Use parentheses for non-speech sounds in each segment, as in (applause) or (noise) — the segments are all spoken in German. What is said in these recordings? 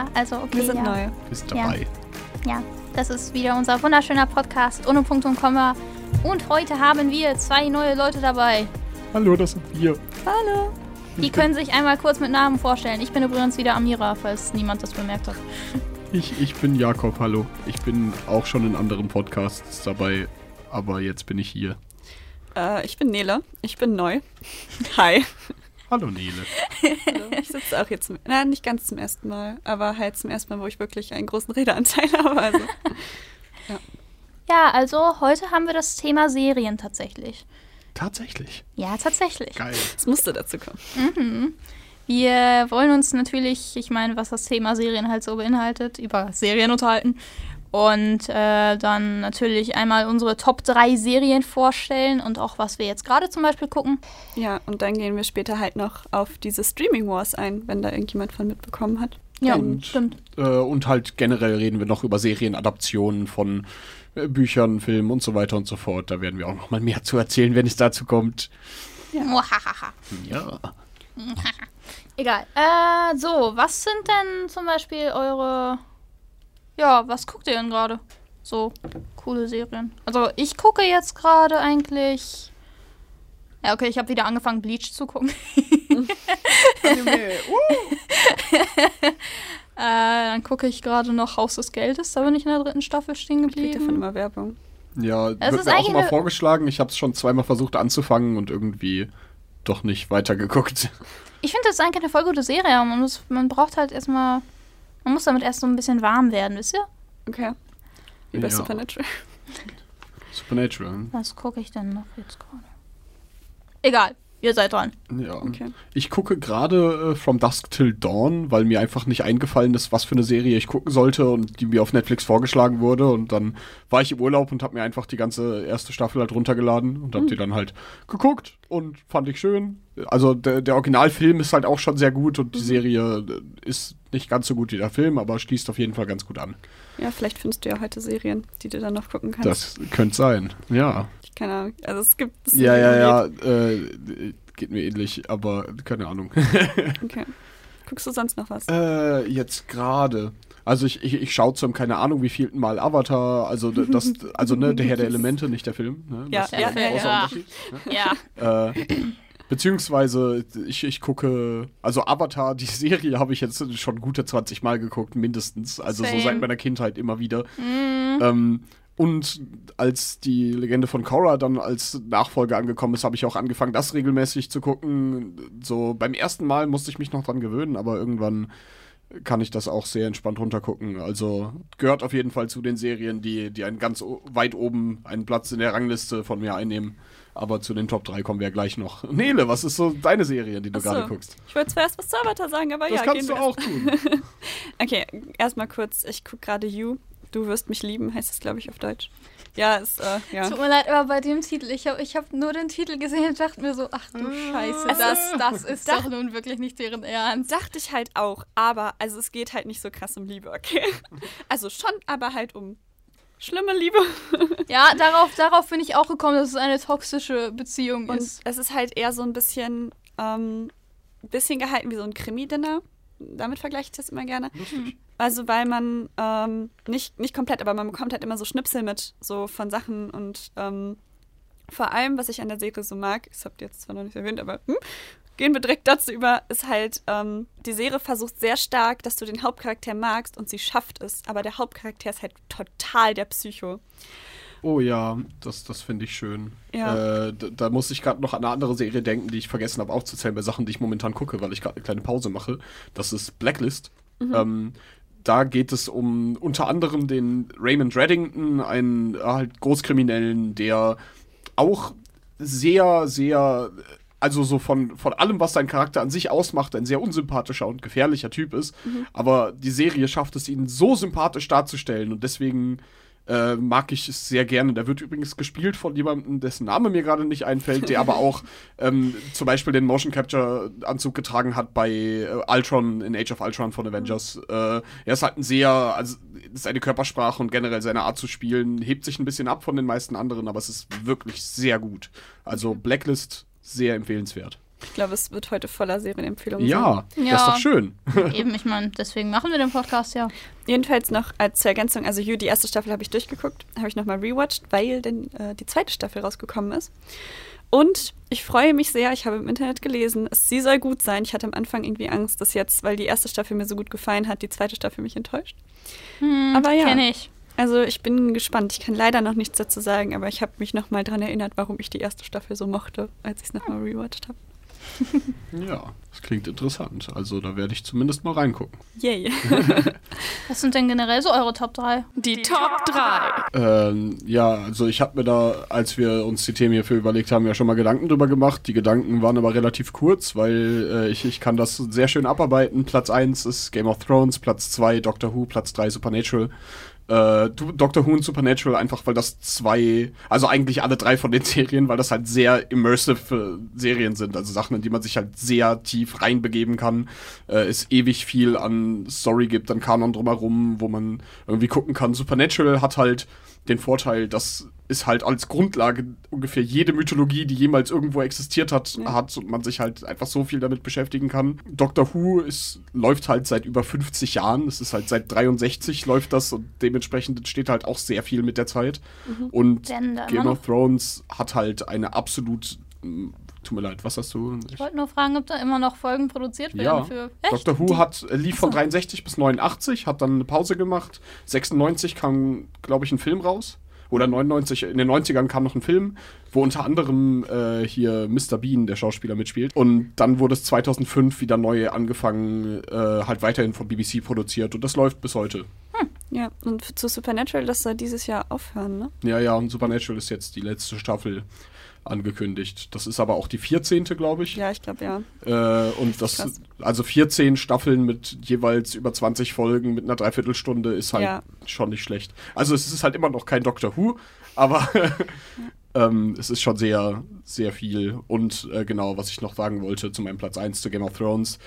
Ja, also okay. Wir sind ja. neu. Ist Ja. dabei. Ja, das ist wieder unser wunderschöner Podcast ohne Punkt und Komma. Und heute haben wir zwei neue Leute dabei. Hallo, das sind wir. Hallo. Die können sich einmal kurz mit Namen vorstellen. Ich bin übrigens wieder Amira, falls niemand das bemerkt hat. Ich, ich bin Jakob, hallo. Ich bin auch schon in anderen Podcasts dabei, aber jetzt bin ich hier. Äh, ich bin Nele. Ich bin neu. (laughs) Hi. Hallo Nele. Hallo. Ich sitze auch jetzt, zum, na, nicht ganz zum ersten Mal, aber halt zum ersten Mal, wo ich wirklich einen großen Redeanteil (laughs) habe. Also. Ja, also heute haben wir das Thema Serien tatsächlich. Tatsächlich. Ja, tatsächlich. Geil. Es musste dazu kommen. Mhm. Wir wollen uns natürlich, ich meine, was das Thema Serien halt so beinhaltet, über Serien unterhalten. Und äh, dann natürlich einmal unsere Top 3 Serien vorstellen und auch, was wir jetzt gerade zum Beispiel gucken. Ja, und dann gehen wir später halt noch auf diese Streaming Wars ein, wenn da irgendjemand von mitbekommen hat. Ja, Und- stimmt. Äh, und halt generell reden wir noch über Serienadaptionen von äh, Büchern, Filmen und so weiter und so fort. Da werden wir auch noch mal mehr zu erzählen, wenn es dazu kommt. Muahaha. Ja. Egal. Äh, so, was sind denn zum Beispiel eure. Ja, was guckt ihr denn gerade? So, coole Serien. Also, ich gucke jetzt gerade eigentlich. Ja, okay, ich habe wieder angefangen, Bleach zu gucken. (laughs) Äh, dann gucke ich gerade noch Haus des Geldes. Da bin ich in der dritten Staffel stehen Ich krieg davon geblieben. immer Werbung. Ja, Es wird ist mir auch immer vorgeschlagen. Ich habe es schon zweimal versucht anzufangen und irgendwie doch nicht weitergeguckt. Ich finde, das ist eigentlich eine voll gute Serie. Man, muss, man braucht halt erstmal. Man muss damit erst so ein bisschen warm werden, wisst ihr? Okay. Wie bei Ja. Supernatural. (laughs) Supernatural. Was gucke ich denn noch jetzt gerade? Egal, ihr seid dran. Ja. Okay. Ich gucke gerade äh, From Dusk Till Dawn, weil mir einfach nicht eingefallen ist, was für eine Serie ich gucken sollte und die mir auf Netflix vorgeschlagen wurde. Und dann war ich im Urlaub und habe mir einfach die ganze erste Staffel halt runtergeladen und habe die dann halt geguckt und fand ich schön. Also der, der Originalfilm ist halt auch schon sehr gut und die Serie äh, ist nicht ganz so gut wie der Film, aber schließt auf jeden Fall ganz gut an. Ja, vielleicht findest du ja heute Serien, die du dann noch gucken kannst. Das könnte sein, ja. Ich keine Ahnung. Also es gibt. es Ja, ja, ja. geht. Äh, geht mir ähnlich, aber keine Ahnung. (laughs) Okay. Guckst du sonst noch was? Äh, jetzt gerade. Also ich, ich, ich schaue zum, keine Ahnung, wie vielten Mal Avatar, also das, also ne, der Herr der (laughs) Elemente, nicht der Film. Ne? Ja, das ist ja, ein ja, ja. Ne? Ja. Äh, beziehungsweise ich, ich gucke, also Avatar, die (laughs) Serie habe ich jetzt schon gute 20 Mal geguckt, mindestens. Also so Same. seit meiner Kindheit immer wieder. Mhm. Ähm, und als die Legende von Korra dann als Nachfolger angekommen ist, habe ich auch angefangen, das regelmäßig zu gucken. So beim ersten Mal musste ich mich noch dran gewöhnen, aber irgendwann kann ich das auch sehr entspannt runtergucken. Also gehört auf jeden Fall zu den Serien, die, die einen ganz weit oben einen Platz in der Rangliste von mir einnehmen. Aber zu den Top 3 kommen wir ja gleich noch. (laughs) Nele, was ist so deine Serie, die du Ach so. gerade guckst? Ich wollte zwar erst was zu Avatar sagen, aber Das ja, kannst gehen du wir auch tun. (laughs) Okay, erstmal kurz. Ich gucke gerade You. Du wirst mich lieben, heißt es, glaube ich, auf Deutsch. Ja, ist, äh, ja. Tut mir leid, aber bei dem Titel, ich habe ich hab nur den Titel gesehen und dachte mir so, ach du Scheiße, Es das, ist- das ist doch nun wirklich nicht deren Ernst. Dachte ich halt auch, aber, also es geht halt nicht so krass um Liebe, okay? Also schon, aber halt um schlimme Liebe. (laughs) Ja, darauf, darauf bin ich auch gekommen, dass es eine toxische Beziehung Und ist. es ist halt eher so ein bisschen, ähm, bisschen gehalten wie so ein Krimi-Dinner. Damit vergleiche ich das immer gerne. Lustig. Also weil man ähm, nicht, nicht komplett, aber man bekommt halt immer so Schnipsel mit, so von Sachen und ähm, vor allem, was ich an der Serie so mag, das habt ihr jetzt zwar noch nicht erwähnt, aber hm, gehen wir direkt dazu über, ist halt, ähm, die Serie versucht sehr stark, dass du den Hauptcharakter magst und sie schafft es, aber der Hauptcharakter ist halt total der Psycho. Oh ja, das, das finde ich schön. Ja. Äh, d- da muss ich gerade noch an eine andere Serie denken, die ich vergessen habe aufzuzählen bei Sachen, die ich momentan gucke, weil ich gerade eine kleine Pause mache. Das ist Blacklist. Ähm, da geht es um unter anderem den Raymond Reddington, einen halt Großkriminellen, der auch sehr, sehr, also so von, von allem, was sein Charakter an sich ausmacht, ein sehr unsympathischer und gefährlicher Typ ist. Aber die Serie schafft es, ihn so sympathisch darzustellen und deswegen äh, mag ich es sehr gerne. Der wird übrigens gespielt von jemandem, dessen Name mir gerade nicht einfällt, der aber auch (laughs) ähm, zum Beispiel den Motion Capture Anzug getragen hat bei äh, Ultron in Age of Ultron von Avengers. Äh, er ist halt ein sehr, also seine Körpersprache und generell seine Art zu spielen hebt sich ein bisschen ab von den meisten anderen, aber es ist wirklich sehr gut. Also Blacklist sehr empfehlenswert. Ich glaube, es wird heute voller Serienempfehlungen Ja, das ist Ja. doch schön. (laughs) Eben, ich meine, deswegen machen wir den Podcast ja. Jedenfalls noch als zur Ergänzung, also You, die erste Staffel habe ich durchgeguckt, habe ich nochmal rewatcht, weil denn äh, die zweite Staffel rausgekommen ist. Und ich freue mich sehr, ich habe im Internet gelesen, es, sie soll gut sein. Ich hatte am Anfang irgendwie Angst, dass jetzt, weil die erste Staffel mir so gut gefallen hat, die zweite Staffel mich enttäuscht. Hm, Aber ja. Kenne ich. Also ich bin gespannt. Ich kann leider noch nichts dazu sagen, aber ich habe mich nochmal daran erinnert, warum ich die erste Staffel so mochte, als ich es nochmal rewatcht habe. (laughs) Ja, das klingt interessant. Also da werde ich zumindest mal reingucken. Yay. (laughs) Was sind denn generell so eure Top 3? Die Top 3. Ähm, ja, also ich habe mir da, als wir uns die Themen hierfür überlegt haben, ja schon mal Gedanken drüber gemacht. Die Gedanken waren aber relativ kurz, weil äh, ich, ich kann das sehr schön abarbeiten. Platz 1 ist Game of Thrones, Platz 2 Doctor Who, Platz 3 Supernatural. Äh, Doctor Who und Supernatural einfach, weil das zwei, also eigentlich alle drei von den (laughs) Serien, weil das halt sehr immersive äh, Serien sind, also Sachen, in die man sich halt sehr tief reinbegeben kann. Äh, es ewig viel an Story gibt, an Kanon drumherum, wo man irgendwie gucken kann. Supernatural hat halt den Vorteil, dass es halt als Grundlage ungefähr jede Mythologie, die jemals irgendwo existiert hat, Ja. hat und man sich halt einfach so viel damit beschäftigen kann. Doctor Who ist, läuft halt seit über 50 Jahren. Es ist halt seit 63 läuft das und dementsprechend entsteht halt auch sehr viel mit der Zeit. Und Denn da Game of Thrones hat halt eine absolut. Tut mir leid, was hast du? Ich wollte nur fragen, ob da immer noch Folgen produziert werden Ja, für. Echt? Doctor Who Die- hat, äh, lief von Achso. 63 bis 89, hat dann eine Pause gemacht. 96 kam, glaube ich, ein Film raus. Oder 99, in den 90ern kam noch ein Film, wo unter anderem äh, hier Mr. Bean, der Schauspieler, mitspielt. Und dann wurde es 2005 wieder neu angefangen, äh, halt weiterhin von BBC produziert. Und das läuft bis heute. Ja, und zu Supernatural, das soll dieses Jahr aufhören, ne? Ja, ja, und Supernatural ist jetzt die letzte Staffel angekündigt. Das ist aber auch die 14., glaube ich. Ja, ich glaube ja. Äh, und das, Krass. also 14 Staffeln mit jeweils über 20 Folgen mit einer Dreiviertelstunde ist halt Ja. schon nicht schlecht. Also es ist halt immer noch kein Doctor Who, aber (laughs) ähm, es ist schon sehr, sehr viel. Und äh, genau, was ich noch sagen wollte zu meinem Platz 1 zu Game of Thrones.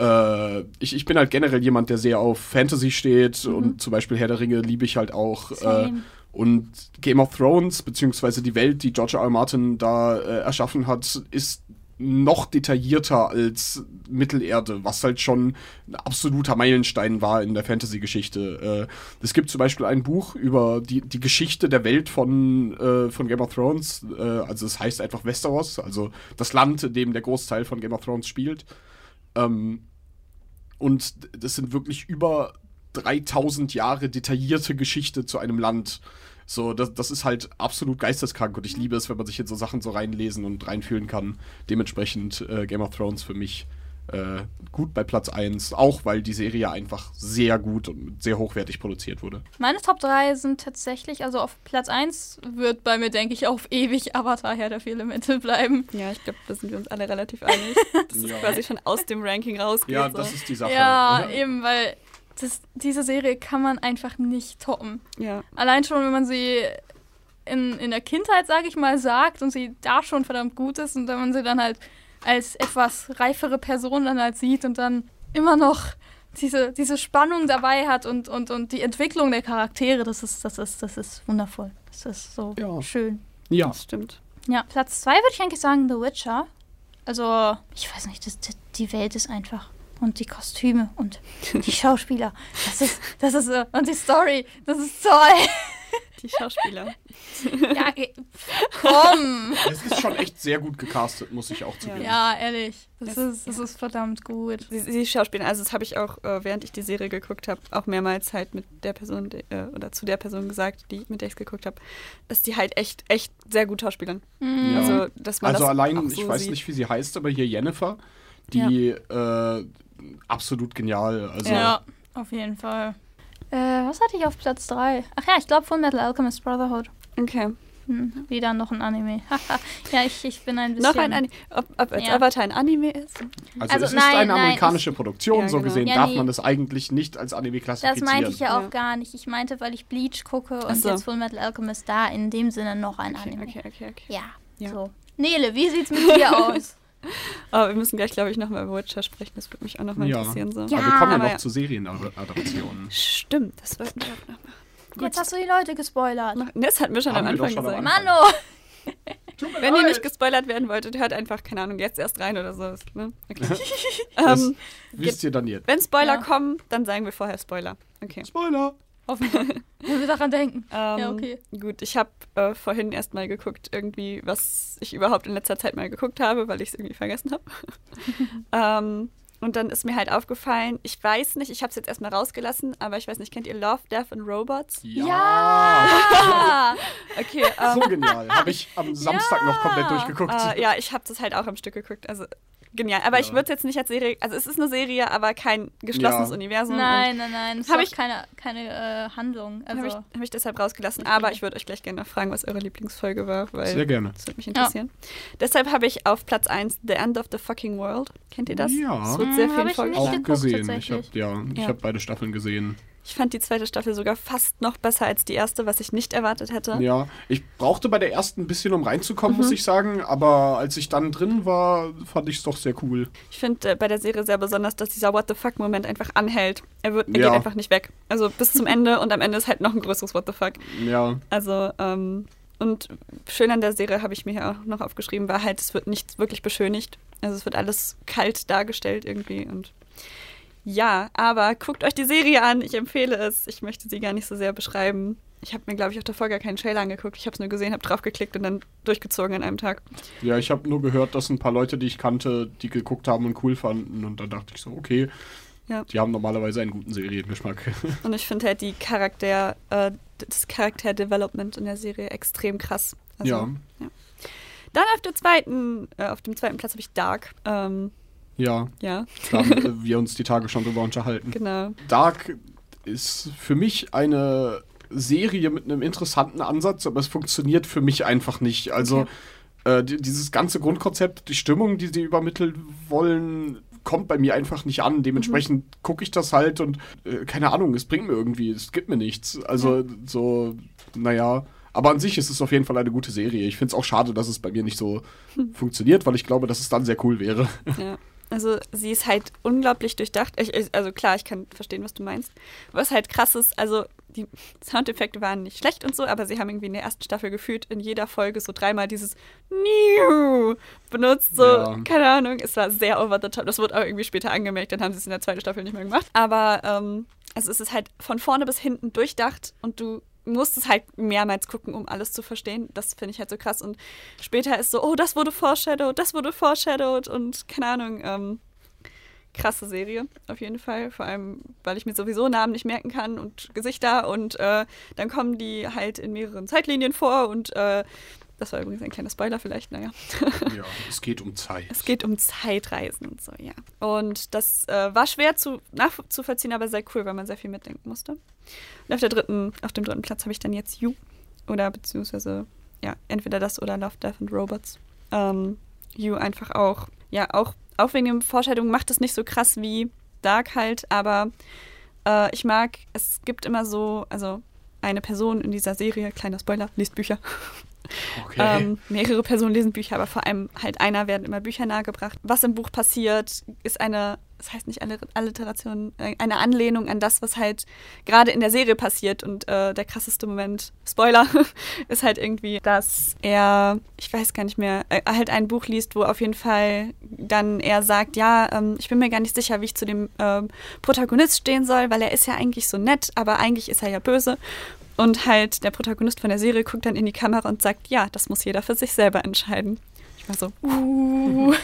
Äh, ich, ich bin halt generell jemand, der sehr auf Fantasy steht und zum Beispiel Herr der Ringe liebe ich halt auch. Äh, Same. Und Game of Thrones, beziehungsweise die Welt, die George R. R. Martin da äh, erschaffen hat, ist noch detaillierter als Mittelerde, was halt schon ein absoluter Meilenstein war in der Fantasy-Geschichte. Äh, es gibt zum Beispiel ein Buch über die, die Geschichte der Welt von, äh, von Game of Thrones. Äh, also es heißt einfach Westeros, also das Land, in dem der Großteil von Game of Thrones spielt. Ähm, und das sind wirklich über 3000 Jahre detaillierte Geschichte zu einem Land. So, das, das ist halt absolut geisteskrank und ich liebe es, wenn man sich in so Sachen so reinlesen und reinfühlen kann. Dementsprechend äh, Game of Thrones für mich äh, gut bei Platz 1, auch weil die Serie einfach sehr gut und sehr hochwertig produziert wurde. Meine Top 3 sind tatsächlich, also auf Platz 1 wird bei mir, denke ich, auf ewig Avatar Herr der vier Elemente bleiben. Ja, ich glaube, da sind wir uns alle relativ einig. (laughs) Das ist Ja. quasi schon aus dem Ranking rausgeht. Ja, so. das ist die Sache. Ja, Mhm. eben, weil das, diese Serie kann man einfach nicht toppen. ja. Allein schon, wenn man sie in, in der Kindheit, sage ich mal, sagt und sie da schon verdammt gut ist und wenn man sie dann halt als etwas reifere Person dann halt sieht und dann immer noch diese, diese Spannung dabei hat und, und, und die Entwicklung der Charaktere, das ist, das ist, das ist wundervoll. Das ist so Ja. schön. Ja, Das stimmt. Ja, Platz zwei würde ich eigentlich sagen The Witcher. Also, ich weiß nicht, das, das, die Welt ist einfach. Und die Kostüme und (laughs) die Schauspieler. Das ist, das ist so. Und die Story, das ist toll. Die Schauspieler. (laughs) Ja, komm. es ist schon echt sehr gut gecastet, muss ich auch zugeben. Ja, ehrlich. Das, Das- ist, das ist verdammt gut. Sie, sie Schauspieler, also das habe ich auch, äh, während ich die Serie geguckt habe, auch mehrmals halt mit der Person die, äh, oder zu der Person gesagt, die mit der ich es geguckt habe, dass die halt echt, echt sehr gut schauspielern. Mhm. Ja. Also, dass man Also das allein, auch ich so weiß sieht. nicht, wie sie heißt, aber hier Jennifer, die äh, absolut genial. Also Ja, auf jeden Fall. Äh, was hatte ich auf Platz 3? Ach ja, ich glaube Full Metal Alchemist Brotherhood. Okay. Hm, wieder noch ein Anime. Haha. (laughs) ja, ich, ich bin ein bisschen. Noch ein Anime. Ob, ob als Ja. Avatar ein Anime ist? Also, Also es ist nein, eine nein, amerikanische Produktion, Ja, so genau. gesehen Ja, darf nee. man es eigentlich nicht als Anime Das klassifizieren. meinte ich ja auch Ja. gar nicht. Ich meinte, weil ich Bleach gucke und so. jetzt Full Metal Alchemist da in dem Sinne noch ein Okay, Anime. okay, okay. okay. Ja, Ja. so. Nele, wie sieht's mit dir (laughs) aus? (laughs) Aber wir müssen gleich, glaube ich, nochmal über Witcher sprechen. Das würde mich auch nochmal Ja. interessieren. So. Ja, aber wir kommen ja aber noch ja. zu Serienadaptionen. Stimmt, das wollten wir auch noch machen. Jetzt hast du die Leute gespoilert. Das hatten wir schon Haben am Anfang schon am gesagt. Anfang. Mano! (laughs) Wenn ihr nicht gespoilert werden wolltet, hört einfach, keine Ahnung, jetzt erst rein oder so. Ne? Okay. (laughs) Das ähm, wisst ihr dann jetzt. wenn Spoiler Ja. kommen, dann sagen wir vorher Spoiler. Okay. Spoiler. Hoffentlich. Wenn wir daran denken. Ähm, Ja, okay. Gut, ich habe äh, vorhin erst mal geguckt, irgendwie, was ich überhaupt in letzter Zeit mal geguckt habe, weil ich es irgendwie vergessen habe. (laughs) ähm, und dann ist mir halt aufgefallen, ich weiß nicht, ich habe es jetzt erstmal rausgelassen, aber ich weiß nicht, kennt ihr Love, Death and Robots? Ja! (laughs) Okay, ähm, So genial. Habe ich am (laughs) Samstag noch komplett durchgeguckt. äh, ja, ich habe das halt auch am Stück geguckt, also genial. Aber ich Ja. würde es jetzt nicht als Serie, also es ist eine Serie, aber kein geschlossenes Ja. Universum. Nein, nein, nein. Es Hab hat ich- keine, keine äh, Handlung. Also, Habe ich, hab ich deshalb rausgelassen. Aber ich würde euch gleich gerne noch fragen, was eure Lieblingsfolge war, weil Sehr gerne. das würde mich interessieren. Deshalb habe ich auf Platz 1 The End of the Fucking World. Kennt ihr das? Ja. Das wird sehr Hm, hab ich Folgen. Auch gesehen. Ich habe ja, ich Ja. habe beide Staffeln gesehen. Ich fand die zweite Staffel sogar fast noch besser als die erste, was ich nicht erwartet hätte. Ja, ich brauchte bei der ersten ein bisschen, um reinzukommen, Mhm. muss ich sagen. Aber als ich dann drin war, fand ich es doch sehr cool. Ich finde äh, bei der Serie sehr besonders, dass dieser What the fuck-Moment einfach anhält. Er, wird, er Ja. geht einfach nicht weg. Also bis zum Ende und am Ende ist halt noch ein größeres What the fuck. Ja, Also, ähm, und schön an der Serie habe ich mir hier auch noch aufgeschrieben, war halt, es wird nichts wirklich beschönigt. Also es wird alles kalt dargestellt irgendwie und ja, aber guckt euch die Serie an, ich empfehle es. Ich möchte sie gar nicht so sehr beschreiben. Ich habe mir, glaube ich, auch davor gar keinen Trailer angeguckt. Ich habe es nur gesehen, habe draufgeklickt und dann durchgezogen an einem Tag. ja, ich habe nur gehört, dass ein paar Leute, die ich kannte, die geguckt haben und cool fanden. Und dann dachte ich so, okay, Ja. die haben normalerweise einen guten Seriengeschmack. (laughs) Und ich finde halt die Charakter, äh, das Charakterdevelopment in der Serie extrem krass. Also, ja, Dann auf der zweiten, äh, auf dem zweiten Platz habe ich Dark. Ähm, ja, ja, da haben äh, wir uns die Tage schon drüber unterhalten. genau. Dark ist für mich eine Serie mit einem interessanten Ansatz, aber es funktioniert für mich einfach nicht. Also äh, die, dieses ganze Grundkonzept, die Stimmung, die sie übermitteln wollen, kommt bei mir einfach nicht an. Dementsprechend gucke ich das halt und äh, keine Ahnung, es bringt mir irgendwie, es gibt mir nichts. Also so, naja. Aber an sich ist es auf jeden Fall eine gute Serie. Ich finde es auch schade, dass es bei mir nicht so funktioniert, weil ich glaube, dass es dann sehr cool wäre. Ja. (laughs) Also sie ist halt unglaublich durchdacht. Ich, also klar, ich kann verstehen, was du meinst. Was halt krass ist, also die Soundeffekte waren nicht schlecht und so, aber sie haben irgendwie in der ersten Staffel gefühlt in jeder Folge so dreimal dieses Niu benutzt. So, Ja. keine Ahnung, es war sehr over the top. Das wurde auch irgendwie später angemerkt, dann haben sie es in der zweiten Staffel nicht mehr gemacht. Aber ähm, also es ist halt von vorne bis hinten durchdacht und du musst es halt mehrmals gucken, um alles zu verstehen. Das finde ich halt so krass. Und später ist so, oh, das wurde foreshadowed, das wurde foreshadowed und keine Ahnung, ähm, krasse Serie auf jeden Fall. Vor allem, weil ich mir sowieso Namen nicht merken kann und Gesichter und äh, dann kommen die halt in mehreren Zeitlinien vor und äh, das war übrigens ein kleiner Spoiler vielleicht, naja. ja, es geht um Zeit. Es geht um Zeitreisen und so, ja. Und das äh, war schwer zu, nachzuvollziehen, aber sehr cool, weil man sehr viel mitdenken musste. Und auf, der dritten, auf dem dritten Platz habe ich dann jetzt You. Oder beziehungsweise, ja, entweder das oder Love, Death and Robots. Ähm, you einfach auch, ja, auch, auch wegen den Vorstellungen macht es nicht so krass wie Dark halt, aber äh, ich mag, es gibt immer so, also eine Person in dieser Serie, kleiner Spoiler, liest Bücher. Okay. Ähm, mehrere Personen lesen Bücher, aber vor allem halt einer werden immer Bücher nahegebracht. Was im Buch passiert, ist eine, das heißt nicht Alliteration, äh, eine Anlehnung an das, was halt gerade in der Serie passiert. Und äh, der krasseste Moment, Spoiler, (laughs) ist halt irgendwie, dass er, ich weiß gar nicht mehr, äh, halt ein Buch liest, wo auf jeden Fall dann er sagt, ja, ähm, ich bin mir gar nicht sicher, wie ich zu dem ähm, Protagonist stehen soll, weil er ist ja eigentlich so nett, aber eigentlich ist er ja böse. Und halt der Protagonist von der Serie guckt dann in die Kamera und sagt, ja, das muss jeder für sich selber entscheiden. Ich war so, Uh,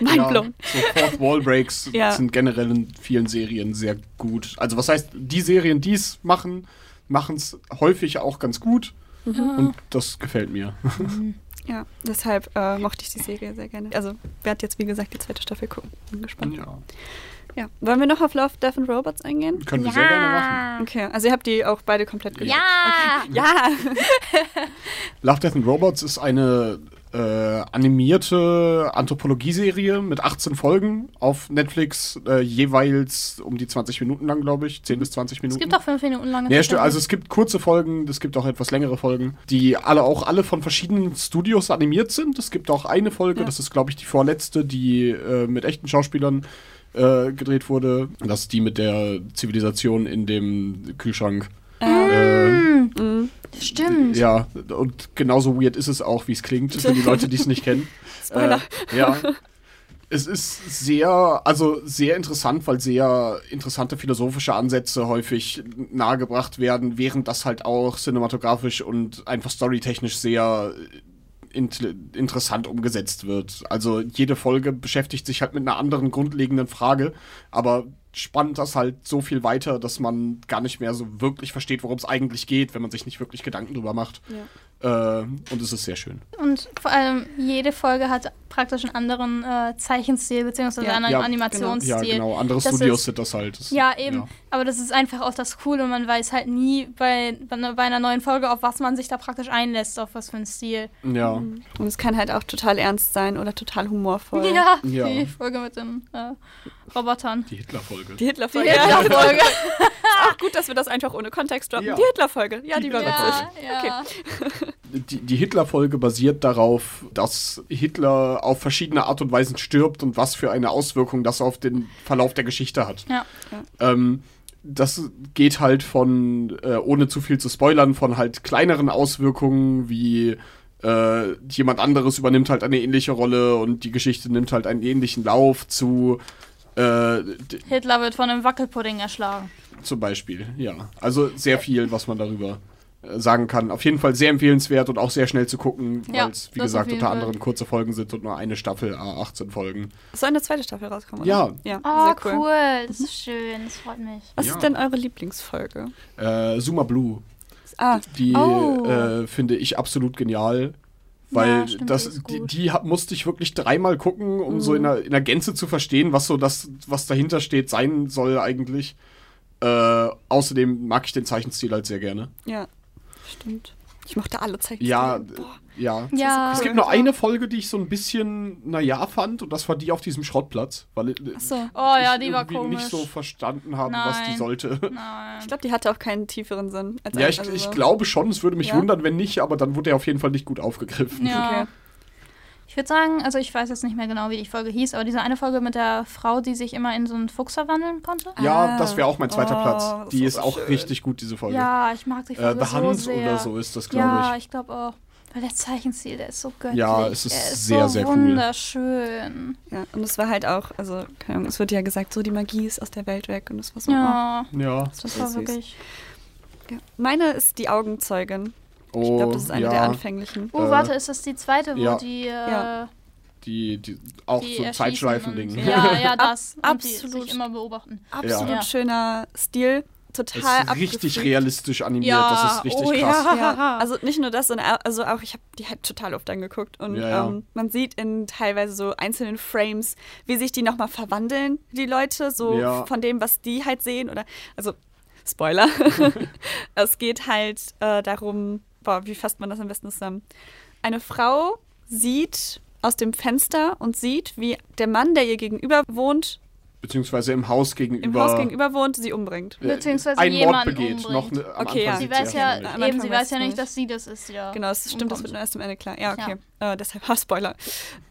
mindblown. (laughs) Ja, so Fourth Wall Breaks (laughs) Ja. sind generell in vielen Serien sehr gut. Also was heißt, die Serien, die es machen, machen es häufig auch ganz gut. Und das gefällt mir. Ja, deshalb äh, mochte ich die Serie sehr gerne. Also werde jetzt, wie gesagt, die zweite Staffel gucken. Bin gespannt. Ja. Ja, Wollen wir noch auf Love, Death and Robots eingehen? können wir sehr gerne machen. Okay, also ihr habt die auch beide komplett gesehen. ja! Ja! (laughs) Love, Death and Robots ist eine äh, animierte Anthropologieserie mit 18 Folgen auf Netflix, äh, jeweils um die 20 Minuten lang, glaube ich. 10 bis 20 Es Minuten. gibt auch fünf Minuten lange. Ja, stimmt. Also es gibt kurze Folgen, es gibt auch etwas längere Folgen, die alle auch alle von verschiedenen Studios animiert sind. Es gibt auch eine Folge, Ja. das ist glaube ich die vorletzte, die äh, mit echten Schauspielern äh, gedreht wurde. Das ist die mit der Zivilisation in dem Kühlschrank. Äh, mm, Stimmt. Ja, und genauso weird ist es auch, wie es klingt, für die Leute, die es nicht kennen. (laughs) Spoiler. Äh, ja. Es ist sehr, also sehr interessant, weil sehr interessante philosophische Ansätze häufig nahegebracht werden, während das halt auch cinematografisch und einfach storytechnisch sehr int interessant umgesetzt wird. Also jede Folge beschäftigt sich halt mit einer anderen grundlegenden Frage, aber spannt das halt so viel weiter, dass man gar nicht mehr so wirklich versteht, worum es eigentlich geht, wenn man sich nicht wirklich Gedanken drüber macht. Ja. Äh, und es ist sehr schön. Und vor allem jede Folge hat praktisch einen anderen äh, Zeichenstil beziehungsweise Ja. einen Ja, Animationsstil. Ja, genau. Andere Das Studios sind das halt. Das- Ja, eben. Aber das ist einfach auch das Coole. Man weiß halt nie bei, bei einer- bei einer neuen Folge, auf was man sich da praktisch einlässt, auf was für einen Stil. Ja. Und es kann halt auch total ernst sein oder total humorvoll. Ja, Ja. die Folge mit den äh, Robotern. Die Hitler-Folge. Die Die Hitler-Folge. (laughs) (laughs) Auch gut, dass wir das einfach ohne Kontext droppen. Ja. Die Hitler-Folge. Ja, die war witzig. ja, ja. Die, die Hitler-Folge basiert darauf, dass Hitler auf verschiedene Art und Weisen stirbt und was für eine Auswirkung das auf den Verlauf der Geschichte hat. Ja. Ähm, das geht halt von, äh, ohne zu viel zu spoilern, von halt kleineren Auswirkungen wie äh, jemand anderes übernimmt halt eine ähnliche Rolle und die Geschichte nimmt halt einen ähnlichen Lauf zu äh, Hitler wird von einem Wackelpudding erschlagen. zum Beispiel, ja. Also sehr viel, was man darüber äh, sagen kann. Auf jeden Fall sehr empfehlenswert und auch sehr schnell zu gucken, weil Ja, es, wie gesagt, unter Fall. anderem kurze Folgen sind und nur eine Staffel, a 18 Folgen. Soll eine zweite Staffel rauskommen, oder? Ja. Ja, Oh, sehr cool. cool. Das ist schön. Das freut mich. Was Ja. ist denn eure Lieblingsfolge? Äh, Zuma Blue, Ah, die Oh. äh, finde ich absolut genial. Weil Ja, stimmt, die das, die, die hab- musste ich wirklich dreimal gucken, um so in der, in der Gänze zu verstehen, was so das, was dahinter steht, sein soll eigentlich. Äh, außerdem mag ich den Zeichenstil halt sehr gerne. ja. Stimmt. Ich mochte alle Zeichenstile. Ja, Boah. ja. Ja. Es gibt nur eine Folge, die ich so ein bisschen, naja, fand, und das war die auf diesem Schrottplatz, weil ich, Ach so. Oh ja, ich die war irgendwie komisch. nicht so verstanden habe, was die Nein. sollte. Nein. Ich glaube, die hatte auch keinen tieferen Sinn. Als Ja, ich, also ich so. glaube schon, es würde mich Ja? wundern, wenn nicht, aber dann wurde er auf jeden Fall nicht gut aufgegriffen. Ja. Okay. Ich würde sagen, also ich weiß jetzt nicht mehr genau, wie die Folge hieß, aber diese eine Folge mit der Frau, die sich immer in so einen Fuchs verwandeln konnte. Ja, Ah. das wäre auch mein zweiter Oh, Platz. das Die ist auch schön. richtig gut, diese Folge. Ja, ich mag die äh, Folge The so Hans sehr. oder so ist das, glaube Ja, ich. ich glaube auch. Weil der Zeichenstil, der ist so göttlich. Ja, es ist ist sehr, so sehr cool. wunderschön. Ja, und es war halt auch, also, keine Ahnung, es wird ja gesagt, so die Magie ist aus der Welt weg und es war so. Ja, Ja. oh, das das war süß. wirklich. Ja. Meine ist die Augenzeugin. Oh, Ich glaube, das ist eine ja, der anfänglichen. Oh, Äh, warte, ist das die zweite, wo ja. die, äh, Ja. Die, die, auch die so Zeitschleifending. Ja, ja, das. Ab- und die absolut. sich immer beobachten. Absolut Ja. schöner Stil. Total ist richtig realistisch animiert, Ja, das ist richtig oh krass. ja. Ja, also nicht nur das, sondern also auch, ich habe die halt total oft angeguckt und Ja, ja. Ähm, man sieht in teilweise so einzelnen Frames, wie sich die nochmal verwandeln, die Leute, so Ja. von dem, was die halt sehen oder, also Spoiler, (laughs) (laughs) es geht halt äh, darum, boah, wie fasst man das am besten zusammen? Eine Frau sieht aus dem Fenster und sieht, wie der Mann, der ihr gegenüber wohnt, Beziehungsweise im Haus gegenüber. im Haus gegenüber wohnt, sie umbringt. äh, Beziehungsweise einen Mord jemanden begeht. umbringt. Noch ne, am Okay, ja. Sie weiß ja. Am eben, sie weiß ja nicht, dass sie das ist, ja. Genau, das stimmt, das wird nur erst am Ende klar. Ja, okay. Äh, deshalb, ha, (laughs) Spoiler.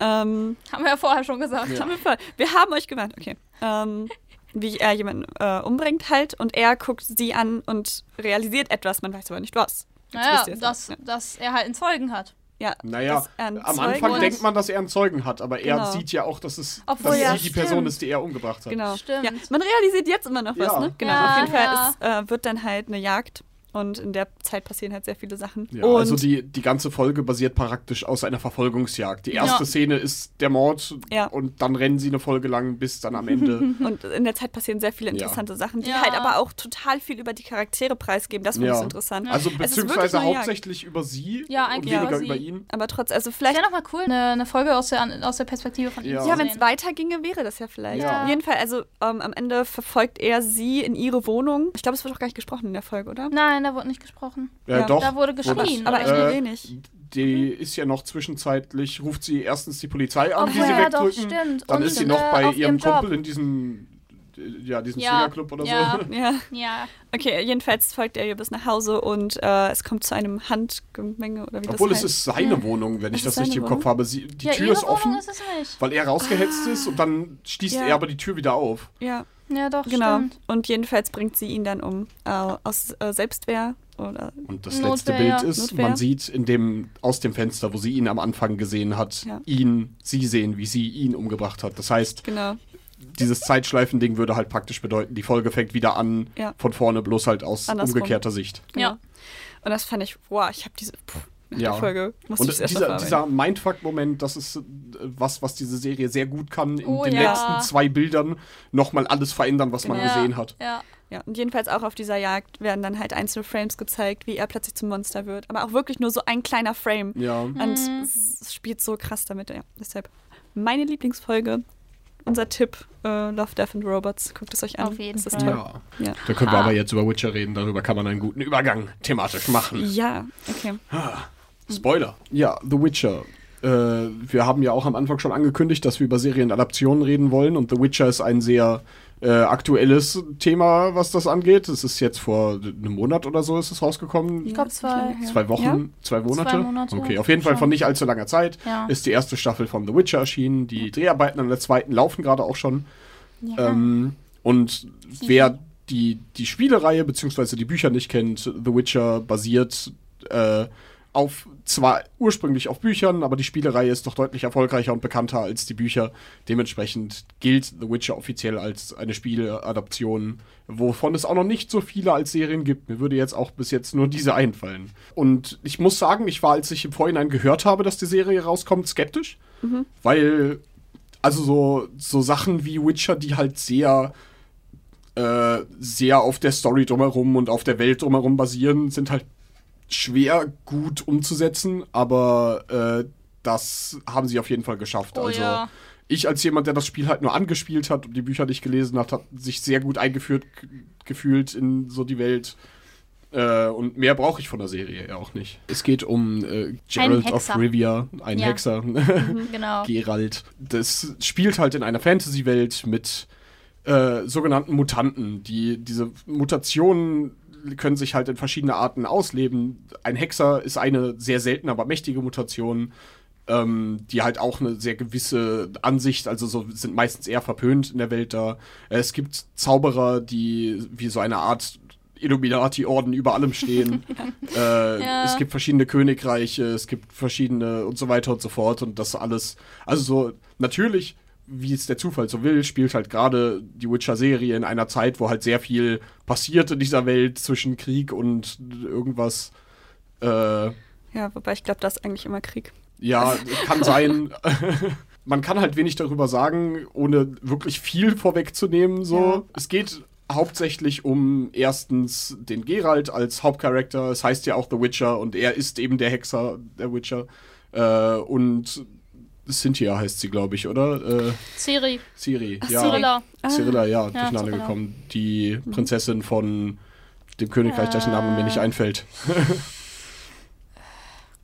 Ähm, Haben wir ja vorher schon gesagt. Ja. Haben wir. Wir haben euch gewarnt. Okay. Ähm, wie er jemanden äh, umbringt halt und er guckt sie an und realisiert etwas, man weiß aber nicht was. Naja, dass, ja. dass er halt einen Zeugen hat. Ja, Naja, am Anfang hat. denkt man, dass er einen Zeugen hat, aber er Genau. sieht ja auch, dass es Obwohl, dass ja, sie die Person ist, die er umgebracht hat. Genau. Stimmt. Ja, man realisiert jetzt immer noch was, Ja. ne? Genau. Ja, Auf jeden Fall ist, äh, wird dann halt eine Jagd und in der Zeit passieren halt sehr viele Sachen. Ja, und also die, die ganze Folge basiert praktisch aus einer Verfolgungsjagd. Die erste Ja. Szene ist der Mord Ja. und dann rennen sie eine Folge lang bis dann am Ende. (laughs) Und in der Zeit passieren sehr viele interessante Sachen, die Ja. halt aber auch total viel über die Charaktere preisgeben. Das finde ich so interessant. Also beziehungsweise hauptsächlich über sie Ja, und eigentlich weniger über sie. über ihn. Aber trotz, also Das vielleicht wäre nochmal cool, eine, eine Folge aus der, aus der Perspektive von ihm Ja. wenn es weiterginge, wäre das ja vielleicht. Ja. Auf jeden Fall, also ähm, am Ende verfolgt er sie in ihre Wohnung. Ich glaube, es wird auch gar nicht gesprochen in der Folge, oder? Nein, da wurde nicht gesprochen. Ja, Ja. doch. Da wurde geschrien. Aber echt nur Äh, wenig. Die ist ja noch zwischenzeitlich, ruft sie erstlich die Polizei an, die Obwohl, sie ja, doch, wegdrücken. stimmt. Dann Und, ist sie äh, noch bei auf ihrem. Kumpel in diesem ja, diesen Ja. Swingerclub oder Ja. so. (laughs) Ja. Ja. Okay, jedenfalls folgt er ihr bis nach Hause und äh, es kommt zu einem Handgemenge oder wie Obwohl das es heißt. ist seine Wohnung, wenn ich Es das ist richtig im seine Kopf habe. Sie, die ja, Tür ihre ist offen, Wohnung ist es nicht. weil er rausgehetzt ist und dann stießt Ja. er aber die Tür wieder auf. Ja, Ja, doch, genau. stimmt. Und jedenfalls bringt sie ihn dann um äh, aus äh, Selbstwehr oder Und das Notwehr, letzte ja. Bild ist, Notwehr. man sieht in dem, aus dem Fenster, wo sie ihn am Anfang gesehen hat, Ja. ihn, sie sehen, wie sie ihn umgebracht hat. Das heißt, genau. dieses Zeitschleifending würde halt praktisch bedeuten, die Folge fängt wieder an, Ja. von vorne, bloß halt aus Andersrum. umgekehrter Sicht. genau. Ja. Und das fand ich, wow, ich habe diese nach Ja. der Folge musste Und dieser, dieser Mindfuck-Moment, das ist äh, was, was diese Serie sehr gut kann, in Oh den ja. letzten zwei Bildern nochmal alles verändern, was man Genau. gesehen hat. Ja. Ja, und jedenfalls auch auf dieser Jagd werden dann halt einzelne Frames gezeigt, wie er plötzlich zum Monster wird. Aber auch wirklich nur so ein kleiner Frame. Ja. Und Mhm. es es spielt so krass damit, ja. Deshalb meine Lieblingsfolge, unser Tipp, äh, Love, Death and Robots. Guckt es euch an. Auf jeden das ist Fall. toll. Ja. Ja. Da können wir Ah. aber jetzt über Witcher reden, darüber kann man einen guten Übergang thematisch machen. Ja, okay. Spoiler. Ja, The Witcher. Äh, wir haben ja auch am Anfang schon angekündigt, dass wir über Serienadaptionen reden wollen und The Witcher ist ein sehr äh, aktuelles Thema, was das angeht. Es ist jetzt vor einem Monat oder so ist es rausgekommen. Ich glaube zwei. Zwei Wochen, Ja? zwei Monate? Zwei Monate, Okay, auf jeden Fall von nicht allzu langer Zeit Ja. ist die erste Staffel von The Witcher erschienen. Die Dreharbeiten an der zweiten laufen gerade auch schon. Ja. Ähm, und wer die, die Spielereihe bzw. die Bücher nicht kennt, The Witcher basiert äh, auf zwar ursprünglich auf Büchern, aber die Spielereihe ist doch deutlich erfolgreicher und bekannter als die Bücher. Dementsprechend gilt The Witcher offiziell als eine Spieladaption, wovon es auch noch nicht so viele als Serien gibt. Mir würde jetzt auch bis jetzt nur diese einfallen. Und ich muss sagen, ich war, als ich im Vorhinein gehört habe, dass die Serie rauskommt, skeptisch, weil also so, so Sachen wie Witcher, die halt sehr, äh, sehr auf der Story drumherum und auf der Welt drumherum basieren, sind halt schwer gut umzusetzen, aber äh, das haben sie auf jeden Fall geschafft. Oh also ja. ich als jemand, der das Spiel halt nur angespielt hat und die Bücher nicht gelesen hat, hat sich sehr gut eingeführt gefühlt in so die Welt. Äh, und mehr brauche ich von der Serie ja auch nicht. Es geht um äh, Geralt of. Rivia, ein Ja. Hexer. (laughs) genau. Geralt. Das spielt halt in einer Fantasy-Welt mit äh, sogenannten Mutanten. Die, diese Mutationen können sich halt in verschiedene Arten ausleben. Ein Hexer ist eine sehr seltene, aber mächtige Mutation, ähm, die halt auch eine sehr gewisse Ansicht, also so sind meistens eher verpönt in der Welt da. Es gibt Zauberer, die wie so eine Art Illuminati-Orden über allem stehen. (laughs) äh, Ja. Es gibt verschiedene Königreiche, es gibt verschiedene und so weiter und so fort und das alles. Also so, natürlich, wie es der Zufall so will, spielt halt gerade die Witcher-Serie in einer Zeit, wo halt sehr viel passiert in dieser Welt zwischen Krieg und irgendwas. Äh, Ja, wobei ich glaube, das ist eigentlich immer Krieg. ja, (laughs) kann sein. (laughs) Man kann halt wenig darüber sagen, ohne wirklich viel vorwegzunehmen. So. Ja. Es geht hauptsächlich um erstens den Geralt als Hauptcharakter. Es heißt ja auch The Witcher und er ist eben der Hexer, der Witcher. Äh, und Cynthia heißt sie, glaube ich, oder? Äh, Ciri. Ciri. Ach, ja. Cyrilla. Ah. Cyrilla, ja, Ja, durcheinander Cyrilla. gekommen. Die Prinzessin von dem Königreich, dessen Name mir nicht Äh. einfällt. (laughs)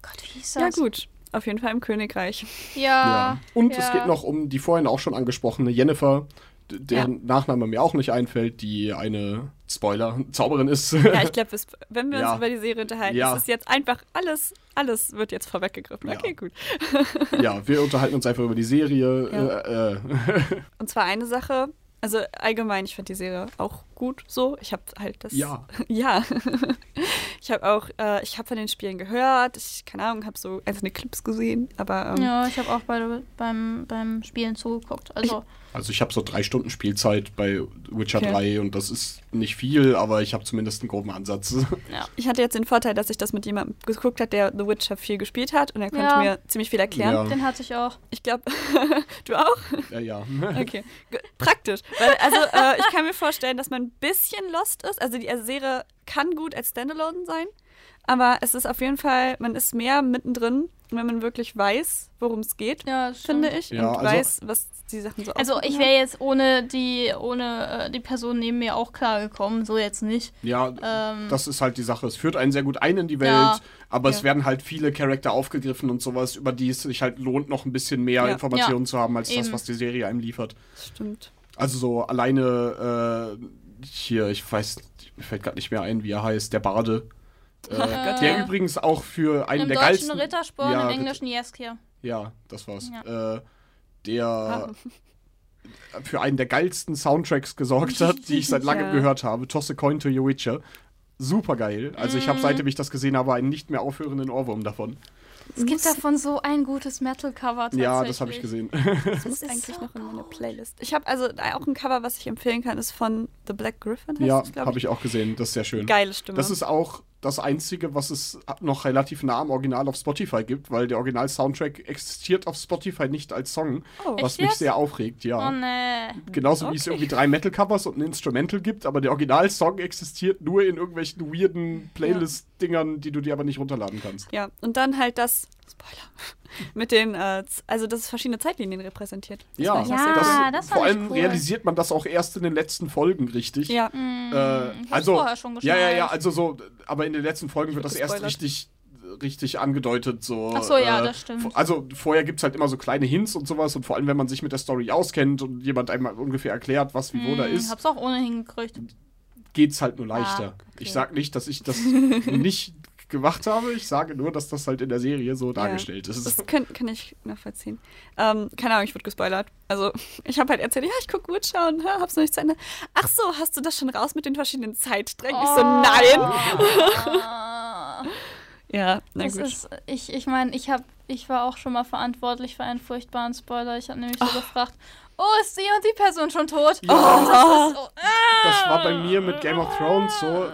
Gott, wie hieß Ja, das? gut. Auf jeden Fall im Königreich. Ja. Und ja. es geht noch um die vorhin auch schon angesprochene Jennifer, deren Nachname mir auch nicht einfällt, die eine Spoiler Zauberin ist. Ja, ich glaube, wenn wir (laughs) Ja. uns über die Serie unterhalten, Ja. ist es jetzt einfach alles, alles wird jetzt vorweggegriffen. Ja. Okay, gut. ja, wir unterhalten uns einfach über die Serie. Ja. Äh, äh, (laughs) Und zwar eine Sache, also allgemein, ich fand die Serie auch gut so. Ich habe halt das. Ja. (laughs) ja. ich habe auch, äh, ich habe von den Spielen gehört. Ich, keine Ahnung, habe so einzelne Clips gesehen, aber ähm, Ja, ich habe auch bei, beim, beim Spielen zugeguckt. Also, also ich habe so drei Stunden Spielzeit bei Witcher Okay. 3 und das ist nicht viel, aber ich habe zumindest einen groben Ansatz. (laughs) ja. ich hatte jetzt den Vorteil, dass ich das mit jemandem geguckt hat, der The Witcher viel gespielt hat und er konnte Ja. mir ziemlich viel erklären. Ja. Den hatte ich auch. Ich glaube, (laughs) du auch? ja, ja. (laughs) Okay, praktisch. Weil, also, äh, ich kann mir vorstellen, dass man ein bisschen lost ist. Also, die Serie kann gut als Standalone sein, aber es ist auf jeden Fall, man ist mehr mittendrin, wenn man wirklich weiß, worum es geht, Ja, das finde ich, Ja, und also- weiß, was die Sachen so Also, ich wäre jetzt ohne die, ohne äh, die Person neben mir auch klargekommen. So jetzt nicht. Ja, Ähm, das ist halt die Sache. Es führt einen sehr gut ein in die Welt, Ja. aber es werden halt viele Charakter aufgegriffen und sowas, über die es sich halt lohnt, noch ein bisschen mehr Ja. Informationen Ja. zu haben, als das, Eben. was die Serie einem liefert. Das stimmt. Also so alleine äh, hier, ich weiß, mir fällt gerade nicht mehr ein, wie er heißt, der Barde. Äh, Gott, der ja. übrigens auch für einen Im der deutschen geilsten. Rittersporn, Ja, im englischen Jaskier. Ja, das war's. Ja. Äh, der für einen der geilsten Soundtracks gesorgt hat, die ich seit (laughs) langem Ja. gehört habe. Toss a Coin to Your Witcher. Super geil. Also ich habe, Mhm. seitdem ich das gesehen habe, einen nicht mehr aufhörenden Ohrwurm davon. Es gibt davon so ein gutes Metal-Cover tatsächlich. Ja, das habe ich gesehen. Das muss ist eigentlich so noch in meine. Playlist. Ich habe also auch ein Cover, was ich empfehlen kann, ist von The Black Griffin. Heißt ja, habe ich auch gesehen. Das ist sehr schön. Geile Stimme. Das ist auch das Einzige, was es noch relativ nah am Original auf Spotify gibt, weil der Original-Soundtrack existiert auf Spotify nicht als Song, Oh. was mich jetzt? sehr aufregt, ja. Oh nee. Genauso wie es Okay. irgendwie drei Metal-Covers und ein Instrumental gibt, aber der Original-Song existiert nur in irgendwelchen weirden Playlist-Dingern, die du dir aber nicht runterladen kannst. ja, und dann halt das, Spoiler, (laughs) mit den, äh, also dass es verschiedene Zeitlinien repräsentiert. Das Ja, ich Ja, das, das vor ich allem cool. realisiert man das auch erst in den letzten Folgen richtig. Ja, Äh, Mm, ich hab's also, vorher schon ja, ja, ja, also so, aber in den letzten Folgen wird das erst richtig, richtig angedeutet. So, Ach so, ja, äh, das stimmt. Also vorher gibt es halt immer so kleine Hints und sowas und vor allem, wenn man sich mit der Story auskennt und jemand einmal ungefähr erklärt, was wie wo da Mm, ist, Hab's auch ohnehin gekriegt. geht's halt nur leichter. Ah, okay. Ich sag nicht, dass ich das (laughs) nicht gemacht habe, ich sage nur, dass das halt in der Serie so dargestellt ist. das kann, kann ich nachvollziehen. Ähm, keine Ahnung, ich wurde gespoilert. Also, (laughs) ich habe halt erzählt, ja, ich gucke Witcher und ha, hab's noch nicht zu Ende. Ach so, hast du das schon raus mit den verschiedenen Zeitsträngen? Ich so, Oh. nein. (laughs) Ja, na Das gut. ist, ich ich meine, ich hab, ich war auch schon mal verantwortlich für einen furchtbaren Spoiler. Ich habe nämlich so gefragt, oh, ist die und die Person schon tot? Ja. Und das ist so, Das war bei mir mit Game of Thrones so.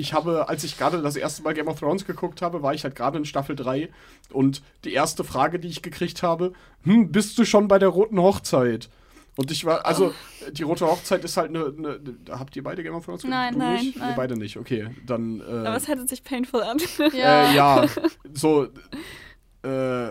Ich habe, als ich gerade das erste Mal Game of Thrones geguckt habe, war ich halt gerade in Staffel 3 und die erste Frage, die ich gekriegt habe, hm, bist du schon bei der roten Hochzeit? Und ich war, also, die rote Hochzeit ist halt eine. eine, habt ihr beide Game of Thrones geguckt? Nein, Du nein, nicht? nein. Ihr beide nicht, okay. Dann. Äh, Aber es hört sich painful an. Ja. Äh, ja, so. Äh,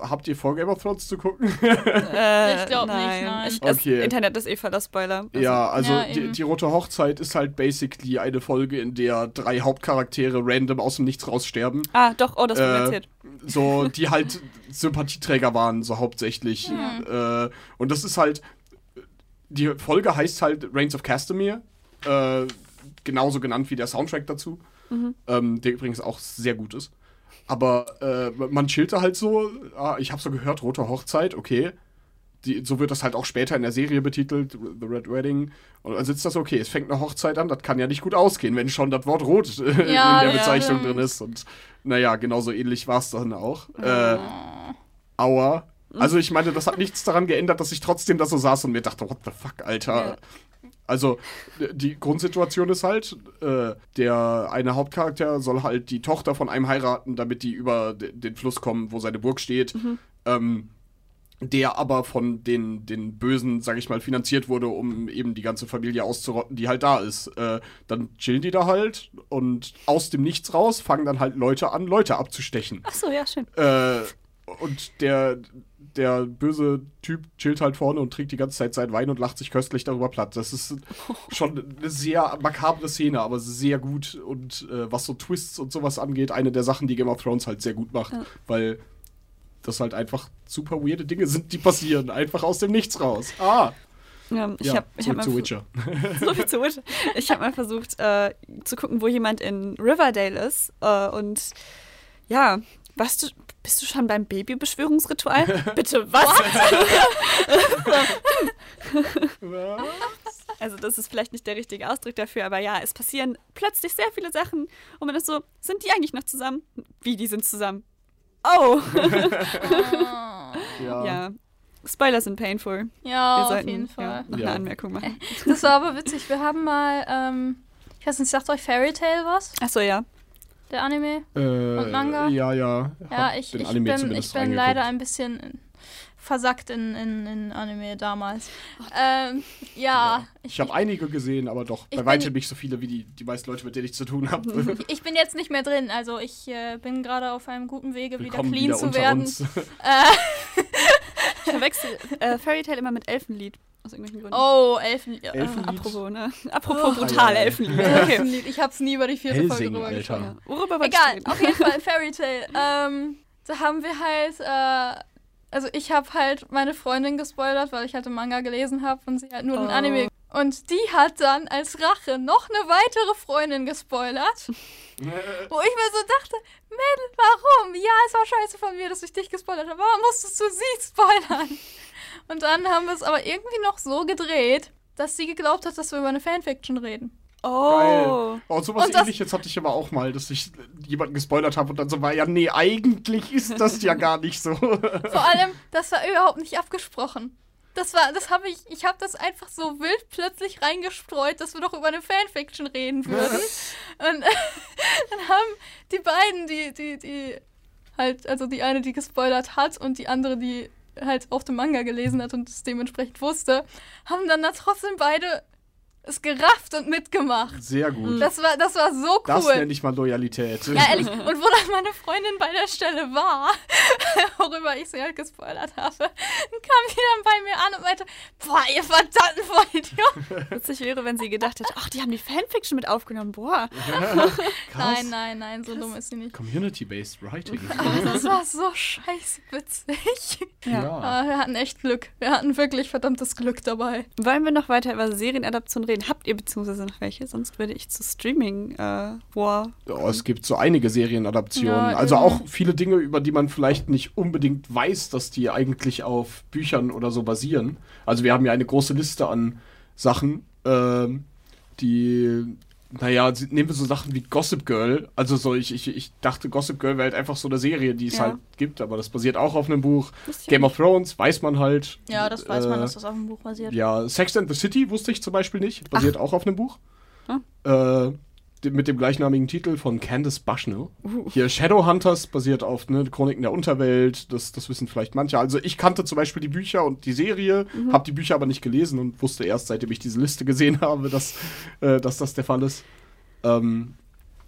habt ihr vor, Game of Thrones zu gucken? (laughs) Äh, Ich glaub nicht, nein. Ich, das Okay. Internet ist eh voller Spoiler. Also, ja, also Ja, die, die Rote Hochzeit ist halt basically eine Folge, in der drei Hauptcharaktere random aus dem Nichts raussterben. Ah, doch, oh, das wurde Äh, erzählt. So, (laughs) die halt Sympathieträger waren, so hauptsächlich. Äh, und das ist halt. Die Folge heißt halt Reigns of Castamere. Äh, genauso genannt wie der Soundtrack dazu. Ähm, der übrigens auch sehr gut ist. Aber äh, man chillte halt so. Ah, ich habe so gehört, Rote Hochzeit, okay. Die, so wird das halt auch später in der Serie betitelt, The Red Wedding. Und dann sitzt das, okay, es fängt eine Hochzeit an, das kann ja nicht gut ausgehen, wenn schon das Wort rot äh, in Ja, der ja, Bezeichnung stimmt. drin ist. Und naja, genauso ähnlich war es dann auch. Äh, aua. Also ich meine, das hat nichts daran geändert, dass ich trotzdem da so saß und mir dachte, what the fuck, Alter. Also die Grundsituation ist halt, äh, der eine Hauptcharakter soll halt die Tochter von einem heiraten, damit die über de- den Fluss kommen, wo seine Burg steht. Ähm, der aber von den, den Bösen, sag ich mal, finanziert wurde, um eben die ganze Familie auszurotten, die halt da ist. Äh, dann chillen die da halt und aus dem Nichts raus fangen dann halt Leute an, Leute abzustechen. Ach so, ja, schön. Äh, und der, der böse Typ chillt halt vorne und trinkt die ganze Zeit seinen Wein und lacht sich köstlich darüber platt. Das ist (laughs) schon eine sehr makabre Szene, aber sehr gut. Und äh, was so Twists und sowas angeht, eine der Sachen, die Game of Thrones halt sehr gut macht. Ja. Weil das halt einfach super weirde Dinge sind, die passieren. Einfach aus dem Nichts raus. Ah! Ja, ich ja, habe ich hab zu Witcher. (laughs) so viel zu Witcher. Ich habe mal versucht äh, zu gucken, wo jemand in Riverdale ist. Äh, und ja, du, bist du schon beim Babybeschwörungsritual? (laughs) Bitte, was? (laughs) also das ist vielleicht nicht der richtige Ausdruck dafür, aber ja, es passieren plötzlich sehr viele Sachen und man ist so, sind die eigentlich noch zusammen? Wie, die sind zusammen? Oh! (laughs) ja. ja. Spoiler sind painful. Ja, Wir auf sollten jeden Ja, Fall. noch Ja. eine Anmerkung machen. Das war aber witzig. Wir haben mal, ähm, ich weiß nicht, sagt euch Fairy Tail was? Achso, ja. Der Anime? Äh, Und Manga? Ja, ja. Ja, ich, den ich Anime bin, zumindest ich bin leider ein bisschen versackt in, in, in Anime damals. Ähm, ja, Ich habe einige gesehen, aber doch Ich bei weitem nicht so viele wie die, die meisten Leute, mit denen ich zu tun habe. (laughs) ich bin jetzt nicht mehr drin. Also ich äh, bin gerade auf einem guten Wege, wieder Willkommen clean wieder zu unter werden. uns. Äh, (laughs) Ich verwechsel äh, Fairy Tail immer mit Elfenlied. Aus irgendwelchen Gründen. oh, Elfen. äh, Elfen- Apropos, ne? (laughs) Apropos Oh. brutal Ja, ja. Elfenlied. Okay. Elfenlied. Ich hab's nie über die vierte Folge Helsing, drüber Alter. Ja. Worüber Egal, auf jeden Fall (laughs) Fairy Tail. Ähm, da haben wir halt, äh, also ich habe halt meine Freundin gespoilert, weil ich halt den Manga gelesen habe und sie halt nur den Oh. Anime. Und die hat dann als Rache noch eine weitere Freundin gespoilert. (laughs) Wo ich mir so dachte, Mädel, warum? Ja, es war scheiße von mir, dass ich dich gespoilert habe. Warum musstest du sie spoilern? Und dann haben wir es aber irgendwie noch so gedreht, dass sie geglaubt hat, dass wir über eine Fanfiction reden. Oh. Geil. Oh, sowas Und ähnliches hatte ich aber auch mal, dass ich jemanden gespoilert habe und dann so war, ja, nee, eigentlich ist das ja gar nicht so. (laughs) Vor allem, das war überhaupt nicht abgesprochen. Das war, das habe ich, ich habe das einfach so wild plötzlich reingestreut, dass wir doch über eine Fanfiction reden (laughs) würden. Und (laughs) dann haben die beiden, die, die, die halt, also die eine, die gespoilert hat und die andere, die halt auch den Manga gelesen hat und es dementsprechend wusste, haben dann da trotzdem beide es gerafft und mitgemacht. Sehr gut. Das war, das war so Das cool. nenne ich mal Loyalität. Ja, ehrlich. Und wo dann meine Freundin bei der Stelle war, (laughs) worüber ich sie halt gespoilert habe, kam die dann bei mir an und meinte, boah, ihr verdammten Vollidioten. (laughs) Witzig wäre, wenn sie gedacht hätte, ach, die haben die Fanfiction mit aufgenommen. Boah. (laughs) Krass. Nein, nein, nein, so dumm ist sie nicht. Community-based Writing. Aber das war so scheiße witzig. Ja. Ah, wir hatten echt Glück. Wir hatten wirklich verdammtes Glück dabei. Wollen wir noch weiter über Serienadaptionen reden? Habt ihr beziehungsweise noch welche? Sonst würde ich zu Streaming äh, War. Oh, es gibt so einige Serienadaptionen. Ja, also eben. auch viele Dinge, über die man vielleicht nicht unbedingt weiß, dass die eigentlich auf Büchern oder so basieren. Also wir haben ja eine große Liste an Sachen, ähm, die, naja, nehmen wir so Sachen wie Gossip Girl. Also so, ich, ich, ich dachte, Gossip Girl wäre halt einfach so eine Serie, die es Ja. halt gibt, aber das basiert auch auf einem Buch. Game of Thrones, weiß man halt. Ja, das weiß man, Äh, dass das auf dem Buch basiert. Ja, Sex and the City wusste ich zum Beispiel nicht. Basiert auch auf einem Buch. Ah. Äh, mit dem gleichnamigen Titel von Candice Bushnell. Uh. Hier Shadowhunters basiert auf ne, Chroniken der Unterwelt. Das, das wissen vielleicht manche. Also ich kannte zum Beispiel die Bücher und die Serie, Mhm. habe die Bücher aber nicht gelesen und wusste erst, seitdem ich diese Liste gesehen (laughs) habe, dass, äh, dass das der Fall ist. Ähm,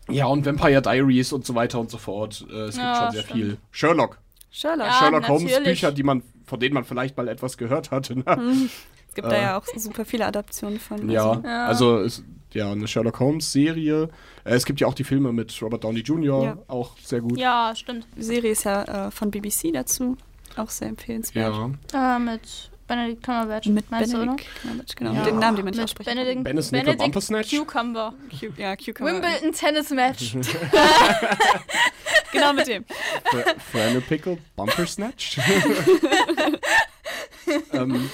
ja, und Vampire Diaries und so weiter und so fort. Äh, es gibt Ja, schon sehr stimmt. viel. Sherlock. Sherlock. Ja, Sherlock Holmes natürlich. Bücher, die man, von denen man vielleicht mal etwas gehört hatte. Ne? Es gibt da ja auch super viele Adaptionen von. Ja, Also, Ja. also es, ja, eine Sherlock Holmes Serie. Äh, es gibt ja auch die Filme mit Robert Downey Jr., Ja. auch sehr gut. Ja, stimmt. die Serie ist ja äh, von BBC dazu. Auch sehr empfehlenswert. Ja. Äh, mit Benedict Cumberbatch, Mit meinst Benedict Cumberbatch, genau. oder? den Namen, die man nicht Mit aussprechen Benedict, Bennis Nickel Bumpersnatch? Cucumber. Cu ja, Cucumber. Wimbledon Tennis Match. (laughs) Genau mit dem. Fr- Frano Pickle Bumper Snatch. (laughs) ähm,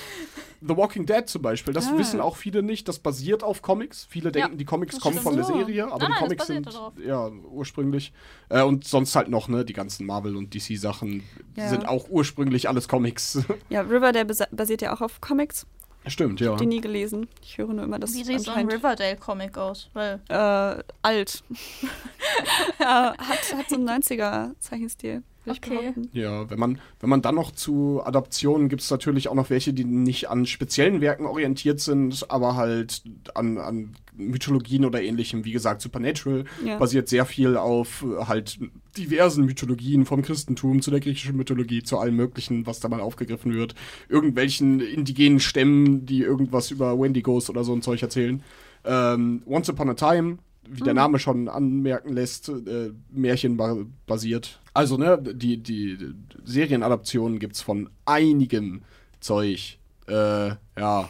The Walking Dead zum Beispiel, das Ah. wissen auch viele nicht. Das basiert auf Comics. Viele denken, die Comics das kommen von der So. Serie, aber Nein, die Comics sind darauf. ja ursprünglich. Äh, und sonst halt noch, ne, die ganzen Marvel- und DC-Sachen Ja. sind auch ursprünglich alles Comics. (laughs) Ja, Riverdale basiert ja auch auf Comics. Stimmt, ja. Die nie gelesen. Ich höre nur immer das Wie sieht so ein Riverdale-Comic aus? Weil äh, alt. (laughs) ja, hat, hat so einen 90er-Zeichenstil. Okay. behaupten. Ja, wenn man, wenn man dann noch zu Adaptionen gibt es natürlich auch noch welche, die nicht an speziellen Werken orientiert sind, aber halt an, an Mythologien oder ähnlichem. Wie gesagt, Supernatural Ja. basiert sehr viel auf äh, halt diversen Mythologien, vom Christentum zu der griechischen Mythologie, zu allem Möglichen, was da mal aufgegriffen wird. Irgendwelchen indigenen Stämmen, die irgendwas über Wendigos oder so ein Zeug erzählen. Ähm, Once Upon a Time, wie der Name schon anmerken lässt, äh, Märchen ba basiert. Also, ne, die, die Serienadaptionen gibt's von einigem Zeug. Äh, ja.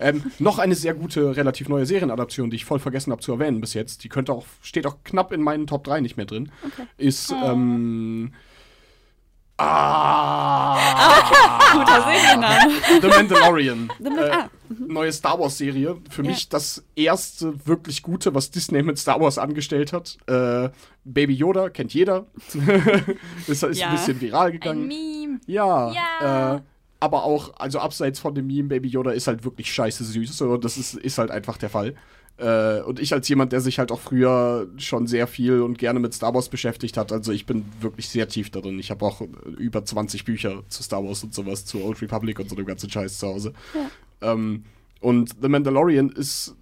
Ähm, noch eine sehr gute, relativ neue Serienadaption, die ich voll vergessen habe zu erwähnen bis jetzt. Die könnte auch, steht auch knapp in meinen Top 3 nicht mehr drin. Ist, ähm. (laughs) Ah! Guter Serienname. The Mandalorian. The Man- äh, ah, neue Star Wars Serie. Für Ja. mich das erste wirklich gute, was Disney mit Star Wars angestellt hat. Äh, Baby Yoda kennt jeder. (laughs) ist ist Ja. ein bisschen viral ein gegangen. Meme. Ja. Ja. Äh, aber auch, also abseits von dem Meme, Baby Yoda ist halt wirklich scheiße süß. So, das ist, ist halt einfach der Fall. Äh, und ich als jemand, der sich halt auch früher schon sehr viel und gerne mit Star Wars beschäftigt hat, also ich bin wirklich sehr tief da drin. Ich habe auch äh, über 20 Bücher zu Star Wars und sowas, zu Old Republic und so dem ganzen Scheiß zu Hause. Ähm, und The Mandalorian ist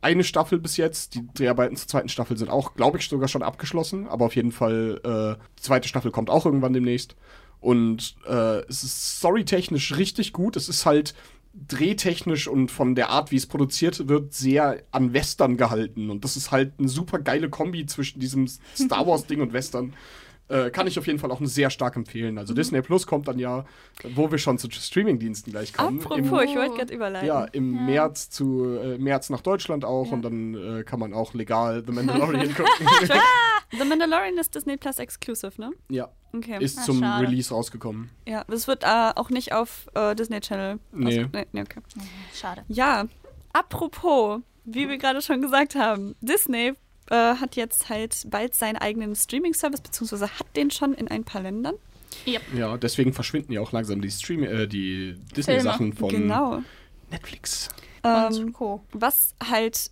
eine Staffel bis jetzt. Die Dreharbeiten zur zweiten Staffel sind auch, glaube ich, sogar schon abgeschlossen. Aber auf jeden Fall, äh, die zweite Staffel kommt auch irgendwann demnächst. Und äh, es ist storytechnisch richtig gut. Es ist halt drehtechnisch und von der Art, wie es produziert wird, sehr an Western gehalten. Und das ist halt eine super geile Kombi zwischen diesem Star Wars-Ding und Western. (laughs) Äh, kann ich auf jeden Fall auch sehr stark empfehlen. Mhm. Also Disney Plus kommt dann ja, wo wir schon zu Streamingdiensten gleich kommen. Apropos, im, ich wollte gerade überleiten. ja, im Ja. März zu äh, März nach Deutschland auch Ja. und dann äh, kann man auch legal The (laughs) Mandalorian (laughs) gucken. The Mandalorian ist Disney Plus Exclusive, ne? ja, Okay. ist Ah, zum schade. Release rausgekommen. ja, das wird äh, auch nicht auf äh, Disney Channel. Nee. nee, nee okay. Schade. Ja, apropos, wie wir gerade schon gesagt haben, Disney äh, hat jetzt halt bald seinen eigenen Streaming-Service, beziehungsweise hat den schon in ein paar Ländern. Ja, deswegen verschwinden ja auch langsam die Stream äh, die Disney-Sachen von genau. Netflix. Und Ähm, Co. was halt,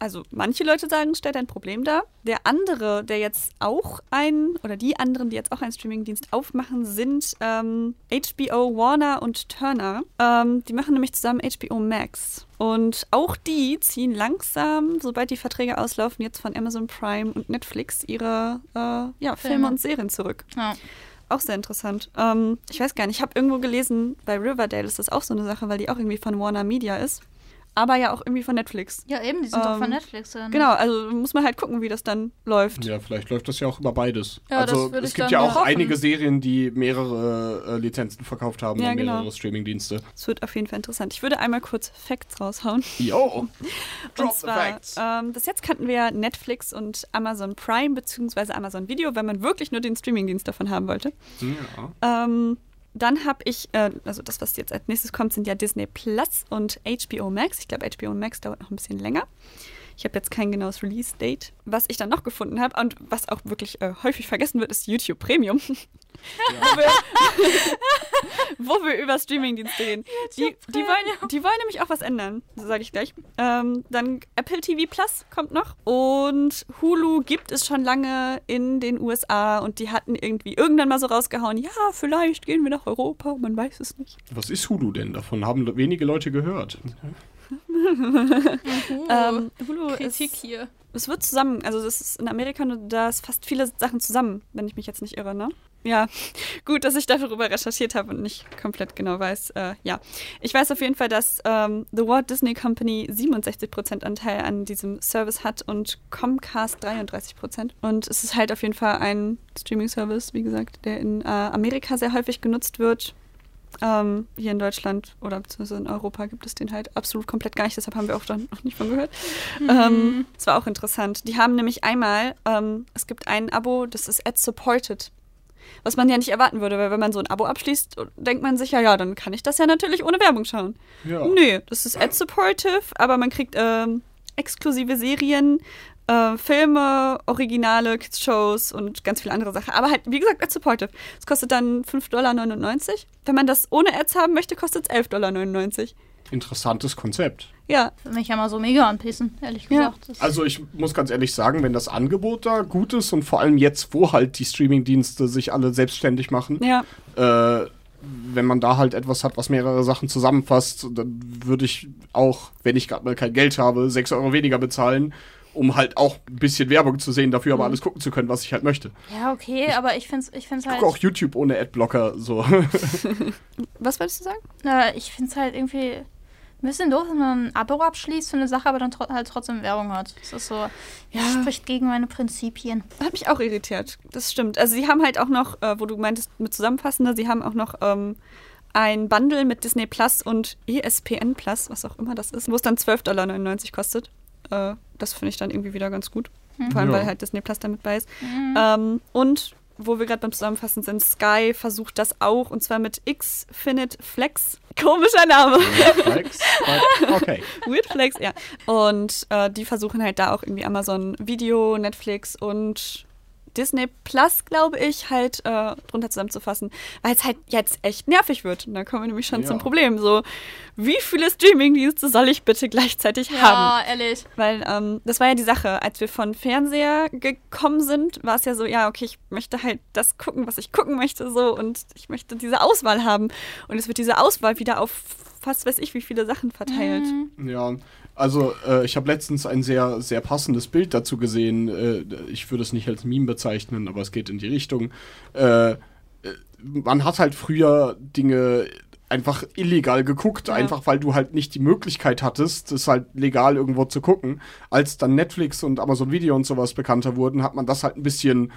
also manche Leute sagen, stellt ein Problem dar. Der andere, der jetzt auch ein, oder die anderen, die jetzt auch einen Streamingdienst aufmachen, sind ähm, HBO, Warner und Turner. Ähm, die machen nämlich zusammen HBO Max. Und auch die ziehen langsam, sobald die Verträge auslaufen, jetzt von Amazon Prime und Netflix ihre äh, ja, Filme Filme. und Serien zurück. Ja. Auch sehr interessant. Ähm, ich weiß gar nicht, ich habe irgendwo gelesen, bei Riverdale ist das auch so eine Sache, weil die auch irgendwie von Warner Media ist. Aber ja auch irgendwie von Netflix. ja, eben, die sind doch Ähm, von Netflix. Dann. Genau, also muss man halt gucken, wie das dann läuft. Ja, vielleicht läuft das ja auch über beides. Ja, das also würde es ich gibt dann ja auch hoffen. einige Serien, die mehrere äh, Lizenzen verkauft haben Ja, und genau. mehrere Streamingdienste. Es wird auf jeden Fall interessant. Ich würde einmal kurz Facts raushauen. Yo! (laughs) Drop und the zwar, facts. ähm, bis jetzt kannten wir Netflix und Amazon Prime beziehungsweise Amazon Video, wenn man wirklich nur den Streamingdienst davon haben wollte. Ja. Ähm, dann habe ich, äh, also das, was jetzt als nächstes kommt, sind ja Disney Plus und HBO Max. Ich glaube, HBO Max dauert noch ein bisschen länger. Ich habe jetzt kein genaues Release-Date. Was ich dann noch gefunden habe und was auch wirklich äh, häufig vergessen wird, ist YouTube Premium. (laughs) wo, wir, (laughs) wo wir über Streamingdienste reden. Die, die, wollen, die wollen nämlich auch was ändern, so sage ich gleich. Ähm, dann Apple TV Plus kommt noch und Hulu gibt es schon lange in den USA und die hatten irgendwie irgendwann mal so rausgehauen, ja, vielleicht gehen wir nach Europa, man weiß es nicht. Was ist Hulu denn? Davon haben wenige Leute gehört. (laughs) Ähm, Hulu Kritik ist, hier. es wird zusammen, also das ist in Amerika nur da ist fast viele Sachen zusammen, wenn ich mich jetzt nicht irre, ne? Ja, (laughs) gut, dass ich darüber recherchiert habe und nicht komplett genau weiß. Äh, ja, ich weiß auf jeden Fall, dass ähm, The Walt Disney Company 67% Anteil an diesem Service hat und Comcast 33%. Und es ist halt auf jeden Fall ein Streaming-Service, wie gesagt, der in äh, Amerika sehr häufig genutzt wird. Ähm, hier in Deutschland oder beziehungsweise in Europa gibt es den halt absolut komplett gar nicht, deshalb haben wir auch dann noch nicht von gehört. Ähm, das war auch interessant. Die haben nämlich einmal, ähm, es gibt ein Abo, das ist ad-supported. Was man ja nicht erwarten würde, weil wenn man so ein Abo abschließt, denkt man sich ja, ja, dann kann ich das ja natürlich ohne Werbung schauen. Ja. Nö, das ist ad-supportive, aber man kriegt ähm, exklusive Serien, äh, Filme, Originale, Kids-Shows und ganz viele andere Sachen. Aber halt, wie gesagt, ad-supportive. Es kostet dann 5,99 Dollar. Wenn man das ohne Ads haben möchte, kostet es 11,99 Dollar. Interessantes Konzept. Ja, Würde mich ja mal so mega anpissen, ehrlich Ja. gesagt. Das- Also ich muss ganz ehrlich sagen, wenn das Angebot da gut ist und vor allem jetzt, wo halt die Streamingdienste sich alle selbstständig machen, ja. äh, wenn man da halt etwas hat, was mehrere Sachen zusammenfasst, dann würde ich auch, wenn ich gerade mal kein Geld habe, 6 Euro weniger bezahlen, um halt auch ein bisschen Werbung zu sehen, dafür aber alles gucken zu können, was ich halt möchte. ja, okay, aber ich finde es ich find's Ich halt. gucke auch YouTube ohne Adblocker, so. (laughs) Was wolltest du sagen? Äh, ich finde es halt irgendwie ein bisschen doof, wenn man ein Abo abschließt für eine Sache, aber dann tro halt trotzdem Werbung hat. Das ist so, ja. Ja. spricht gegen meine Prinzipien. Hat mich auch irritiert. Das stimmt. Also sie haben halt auch noch, äh, wo du meintest mit zusammenfassender, sie haben auch noch ähm, ein Bundle mit Disney Plus und ESPN Plus, was auch immer das ist, wo es dann 12,99 Dollar kostet. Äh, das finde ich dann irgendwie wieder ganz gut. Vor allem, Ja. weil halt Disney Plus damit bei ist. Mhm. Ähm, und wo wir gerade beim Zusammenfassen sind, Sky versucht das auch und zwar mit Xfinite Flex. (laughs) Komischer Name. Flex, (laughs) okay. Weird Flex, ja. Und äh, die versuchen halt da auch irgendwie Amazon Video, Netflix und Disney Plus, glaube ich, halt äh, drunter zusammenzufassen, weil es halt jetzt echt nervig wird. Und da kommen wir nämlich schon Ja. zum Problem. So, wie viele Streamingdienste soll ich bitte gleichzeitig haben? Ja, ehrlich. Weil ähm, das war ja die Sache, als wir von Fernseher gekommen sind, war es ja so, ja, okay, ich möchte halt das gucken, was ich gucken möchte, so und ich möchte diese Auswahl haben. Und es wird diese Auswahl wieder auf fast weiß ich wie viele Sachen verteilt. Mhm. Ja, also äh, ich habe letztens ein sehr, sehr passendes Bild dazu gesehen. Äh, ich würde es nicht als Meme bezeichnen, aber es geht in die Richtung. Äh, äh, man hat halt früher Dinge einfach illegal geguckt, Ja. einfach weil du halt nicht die Möglichkeit hattest, es halt legal irgendwo zu gucken. Als dann Netflix und Amazon Video und sowas bekannter wurden, hat man das halt ein bisschen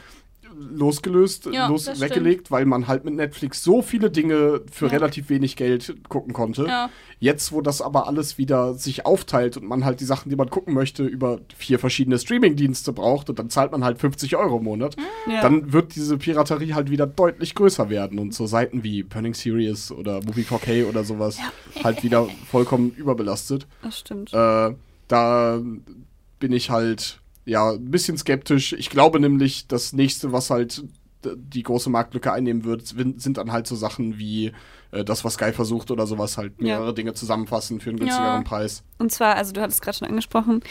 losgelöst, Ja, los, weggelegt, weil man halt mit Netflix so viele Dinge für Ja. relativ wenig Geld gucken konnte. Ja. Jetzt, wo das aber alles wieder sich aufteilt und man halt die Sachen, die man gucken möchte, über vier verschiedene Streaming-Dienste braucht und dann zahlt man halt 50 Euro im Monat, Ja. dann wird diese Piraterie halt wieder deutlich größer werden und so Seiten wie Burning Series oder Movie 4K oder sowas halt wieder vollkommen überbelastet. das stimmt. Äh, da bin ich halt ja ein bisschen skeptisch. Ich glaube nämlich, das nächste, was halt die große Marktlücke einnehmen wird, sind dann halt so Sachen wie äh, das, was Sky versucht oder sowas, halt Ja. mehrere Dinge zusammenfassen für einen günstigeren Ja. Preis. Und zwar, also du hattest gerade schon angesprochen,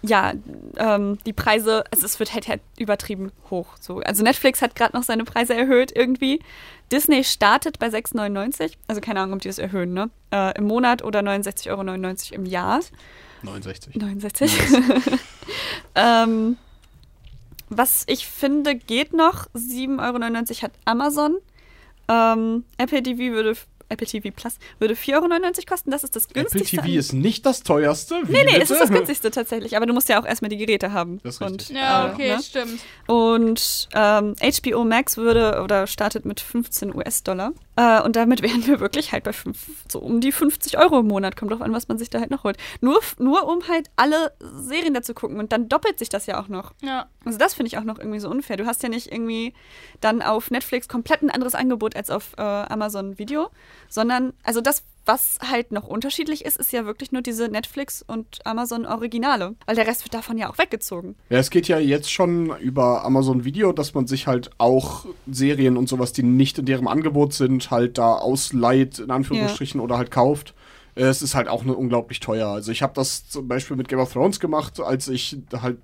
ja, ähm, die Preise, also es wird halt, halt übertrieben hoch. So. Also Netflix hat gerade noch seine Preise erhöht irgendwie. Disney startet bei 6,99, also keine Ahnung, ob die das erhöhen, ne? Äh, Im Monat oder 69,99 Euro im Jahr. 69. 69. (laughs) ähm, was ich finde, geht noch. 7,99 Euro hat Amazon. Ähm, Apple TV würde Apple TV Plus würde 4,99 Euro kosten. Das ist das Apple günstigste. TV an- ist nicht das teuerste. Wie Nee, nee, bitte? es ist das (laughs) günstigste tatsächlich. Aber du musst ja auch erstmal die Geräte haben. Das ist Und, richtig. Ja, äh, okay, ne? stimmt. Und ähm, HBO Max würde oder startet mit 15 US-Dollar. Äh, und damit wären wir wirklich halt bei fünf, so um die 50 Euro im Monat. Kommt drauf an, was man sich da halt noch holt. Nur, nur um halt alle Serien dazu gucken. Und dann doppelt sich das ja auch noch. Ja. Also das finde ich auch noch irgendwie so unfair. Du hast ja nicht irgendwie dann auf Netflix komplett ein anderes Angebot als auf äh, Amazon Video, sondern also das, was halt noch unterschiedlich ist, ist ja wirklich nur diese Netflix und Amazon Originale, weil der Rest wird davon ja auch weggezogen. Ja, es geht ja jetzt schon über Amazon Video, dass man sich halt auch Serien und sowas, die nicht in deren Angebot sind, halt da ausleiht, in Anführungsstrichen, oder halt kauft. Es ist halt auch nur unglaublich teuer. Also ich habe das zum Beispiel mit Game of Thrones gemacht, als ich halt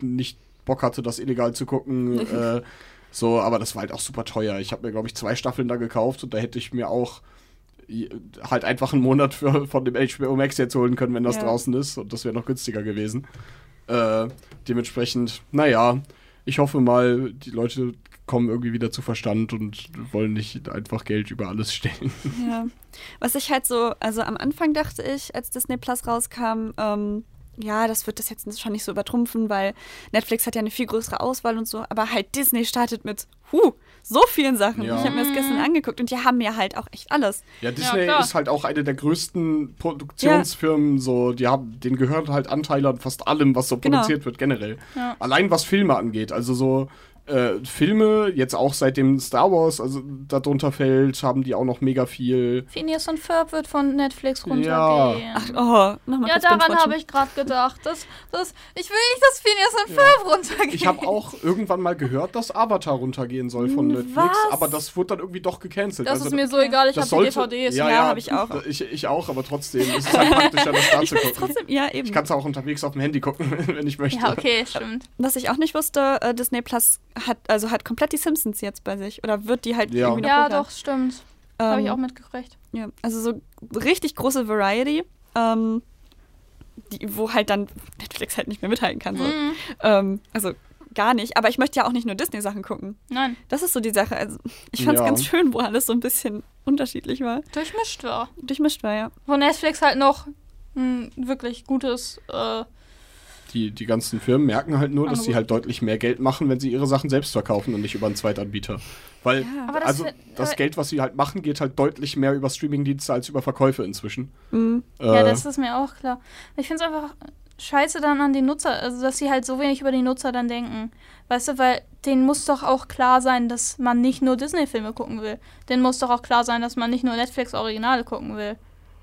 nicht Bock hatte, das illegal zu gucken. (laughs) äh, so, aber das war halt auch super teuer. Ich habe mir, glaube ich, zwei Staffeln da gekauft und da hätte ich mir auch halt einfach einen Monat für, von dem HBO Max jetzt holen können, wenn das Ja. draußen ist. Und das wäre noch günstiger gewesen. Äh, dementsprechend, naja, ich hoffe mal, die Leute kommen irgendwie wieder zu Verstand und wollen nicht einfach Geld über alles stellen. (laughs) Ja. Was ich halt so, also am Anfang dachte ich, als Disney Plus rauskam, ähm, ja, das wird das jetzt schon nicht so übertrumpfen, weil Netflix hat ja eine viel größere Auswahl und so, aber halt Disney startet mit, huh, so vielen Sachen. Ja. Ich habe mir das gestern angeguckt und die haben ja halt auch echt alles. Ja, Disney klar. ist halt auch eine der größten Produktionsfirmen, so, die haben, denen gehören halt Anteile an fast allem, was so Genau. produziert wird, generell. Ja. Allein was Filme angeht, also so äh, Filme, jetzt auch seitdem Star Wars also darunter fällt, haben die auch noch mega viel. Phineas und Ferb wird von Netflix Ja. runtergehen. Ach, oh, nochmal ja, daran habe ich gerade gedacht. Das, das, ich will nicht, dass Phineas und Ferb runtergehen. Ich habe auch irgendwann mal gehört, dass Avatar runtergehen soll von Netflix, Was? aber das wurde dann irgendwie doch gecancelt. Das Also ist mir so egal, ich habe die DVDs. Ja, Ja, ja, hab ich auch. (laughs) Ich, ich auch, aber trotzdem. Es ist halt (laughs) praktischer, das da Ich zu gucken. trotzdem, ja, eben. Ich kann es auch unterwegs auf dem Handy gucken, (laughs) wenn ich möchte. Ja, okay, stimmt. Was ich auch nicht wusste, äh, Disney Plus hat, also hat komplett die Simpsons jetzt bei sich. Oder wird die halt Ja. irgendwie noch Ja, doch, stimmt. Habe ich Ähm, auch mitgekriegt. Ja, also so richtig große Variety, ähm, die, wo halt dann Netflix halt nicht mehr mithalten kann. So. Mhm. Ähm, also gar nicht. Aber ich möchte ja auch nicht nur Disney-Sachen gucken. Nein, Das ist so die Sache. Also ich fand es Ja. ganz schön, wo alles so ein bisschen unterschiedlich war. durchmischt war. Durchmischt war, ja. Wo Netflix halt noch ein wirklich gutes. Äh, Die, die ganzen Firmen merken halt nur, dass sie halt deutlich mehr Geld machen, wenn sie ihre Sachen selbst verkaufen und nicht über einen Zweitanbieter. Weil, Ja. Das also das aber- Geld, was sie halt machen, geht halt deutlich mehr über Streamingdienste als über Verkäufe inzwischen. Mhm. Ja, Äh, das ist mir auch klar. Ich finde es einfach scheiße dann an die Nutzer, also dass sie halt so wenig über die Nutzer dann denken. Weißt du, weil denen muss doch auch klar sein, dass man nicht nur Disney-Filme gucken will. Denen muss doch auch klar sein, dass man nicht nur Netflix-Originale gucken will.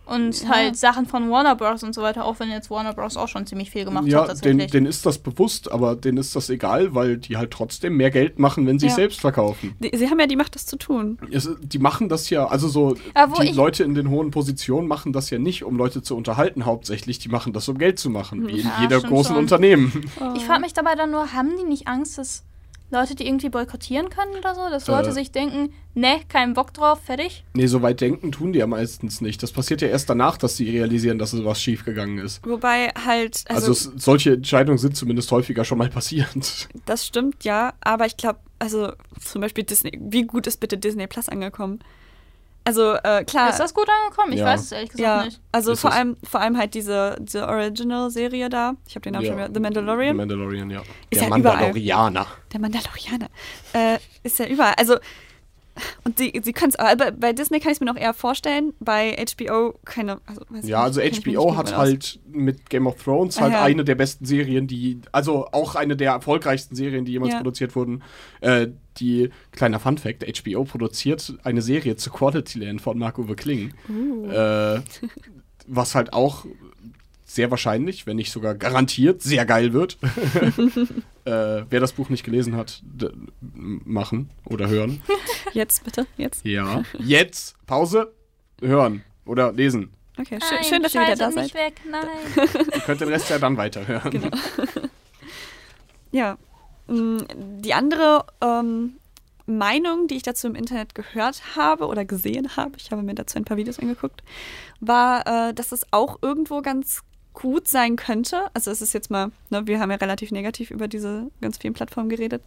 Und Ja. halt Sachen von Warner Bros. und so weiter, auch wenn jetzt Warner Bros. auch schon ziemlich viel gemacht ja, hat denen, tatsächlich. denen ist das bewusst, aber denen ist das egal, weil die halt trotzdem mehr Geld machen, wenn sie Ja. selbst verkaufen. Die, sie haben ja die Macht, das zu tun. Es, die machen das ja, also so, die Leute in den hohen Positionen machen das ja nicht, um Leute zu unterhalten hauptsächlich, die machen das, um Geld zu machen, wie in Ja, jeder großen schon. Unternehmen. (laughs) Ich frage mich dabei dann nur, haben die nicht Angst, dass Leute die irgendwie boykottieren können oder so? Dass Leute Äh. sich denken, ne, keinen Bock drauf, fertig? Nee, so weit denken tun die ja meistens nicht. Das passiert ja erst danach, dass sie realisieren, dass was schiefgegangen ist. Wobei halt, Also, also, es, solche Entscheidungen sind zumindest häufiger schon mal (laughs) passiert. das stimmt ja, aber ich glaube, also zum Beispiel Disney, wie gut ist bitte Disney Plus angekommen? Also äh, klar. Ist das gut angekommen? Ich Ja. weiß es ehrlich gesagt ja, nicht. also Ist vor allem, vor allem halt diese, diese Original-Serie da. Ich habe den Namen Ja. schon wieder. The Mandalorian. The Mandalorian, ja. Ist Der ja überall. Mandalorianer. Der Mandalorianer. Äh, ist ja überall. Also, und sie, sie können es, aber bei Disney kann ich es mir noch eher vorstellen. Bei HBO keine. Also, Ja, also nicht HBO hat halt mit Game of Thrones halt Ah, ja. eine der besten Serien, die, also auch eine der erfolgreichsten Serien, die jemals Ja. produziert wurden. Äh, die, kleiner Fun Fact, HBO produziert eine Serie zu Quality Land von Marco Kling. Uh. Äh, was halt auch sehr wahrscheinlich, wenn nicht sogar garantiert, sehr geil wird. (laughs) äh, wer das Buch nicht gelesen hat, machen oder hören. Jetzt bitte, jetzt. Ja. Jetzt, Pause, hören oder lesen. Okay, Nein, schön, schön dass ihr wieder da seid. nicht weg. Nein. (laughs) Ihr könnt den Rest ja dann weiterhören. Genau. (laughs) Ja. Mm, Die andere ähm, Meinung, die ich dazu im Internet gehört habe oder gesehen habe, ich habe mir dazu ein paar Videos angeguckt, war, äh, dass es auch irgendwo ganz gut sein könnte. Also es ist jetzt mal, ne, wir haben ja relativ negativ über diese ganz vielen Plattformen geredet,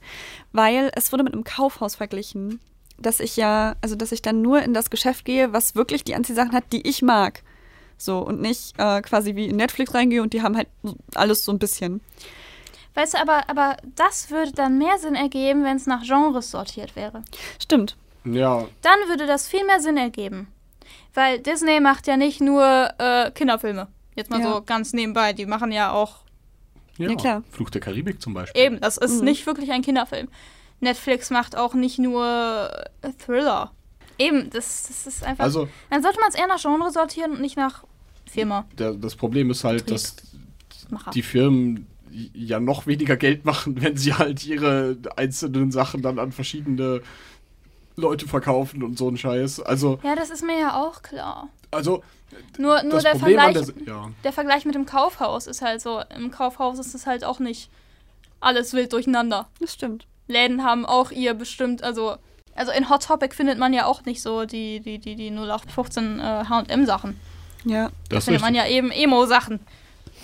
weil es wurde mit einem Kaufhaus verglichen, dass ich ja, also dass ich dann nur in das Geschäft gehe, was wirklich die Anziehsachen hat, die ich mag. So, und nicht äh, quasi wie in Netflix reingehe und die haben halt alles so ein bisschen. Weißt du, aber, aber das würde dann mehr Sinn ergeben, wenn es nach Genres sortiert wäre. Stimmt. Ja, Dann würde das viel mehr Sinn ergeben. Weil Disney macht ja nicht nur äh, Kinderfilme. Jetzt mal Ja. so ganz nebenbei. Die machen ja auch ja, Ja, klar. Fluch der Karibik zum Beispiel. eben. Das ist Mhm. nicht wirklich ein Kinderfilm. Netflix macht auch nicht nur äh, Thriller. Eben, das, das ist einfach. Also, dann sollte man es eher nach Genre sortieren und nicht nach Firma. der, das Problem ist halt, Betrieb. dass Macher. die Firmen ja noch weniger Geld (laughs) machen, wenn sie halt ihre einzelnen Sachen dann an verschiedene Leute verkaufen und so ein Scheiß. Also, ja, das ist mir ja auch klar. also Nur, nur der Problem Vergleich. der, ja, der Vergleich mit dem Kaufhaus ist halt so, im Kaufhaus ist es halt auch nicht alles wild durcheinander. Das stimmt. Läden haben auch ihr bestimmt, also also in Hot Topic findet man ja auch nicht so die die die die 0815 äh, H&M Sachen. Ja, Da das ist findet man ja eben Emo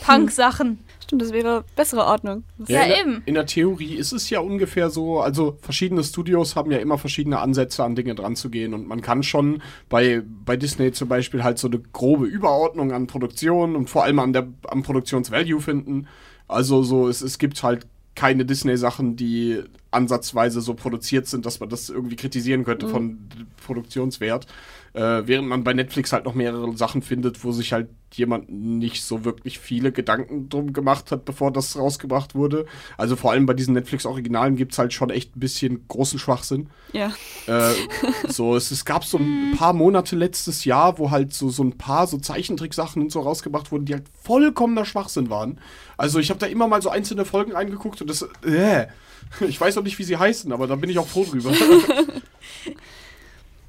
Sachen, Punk Sachen. stimmt, das wäre bessere Ordnung. Ja, in der, eben. In der Theorie ist es ja ungefähr so, also verschiedene Studios haben ja immer verschiedene Ansätze an Dinge dran zu gehen und man kann schon bei, bei Disney zum Beispiel halt so eine grobe Überordnung an Produktion und vor allem an der, am Produktionsvalue finden. Also so, es, es gibt halt keine Disney-Sachen, die ansatzweise so produziert sind, dass man das irgendwie kritisieren könnte von Produktionswert. Äh, während man bei Netflix halt noch mehrere Sachen findet, wo sich halt jemand nicht so wirklich viele Gedanken drum gemacht hat, bevor das rausgebracht wurde. Also vor allem bei diesen Netflix-Originalen gibt es halt schon echt ein bisschen großen Schwachsinn. ja. Äh, so, es, es gab so ein (laughs) paar Monate letztes Jahr, wo halt so, so ein paar so Zeichentricksachen und so rausgebracht wurden, die halt vollkommener Schwachsinn waren. Also ich habe da immer mal so einzelne Folgen reingeguckt und das, äh, ich weiß noch nicht, wie sie heißen, aber da bin ich auch froh drüber. (laughs) (laughs)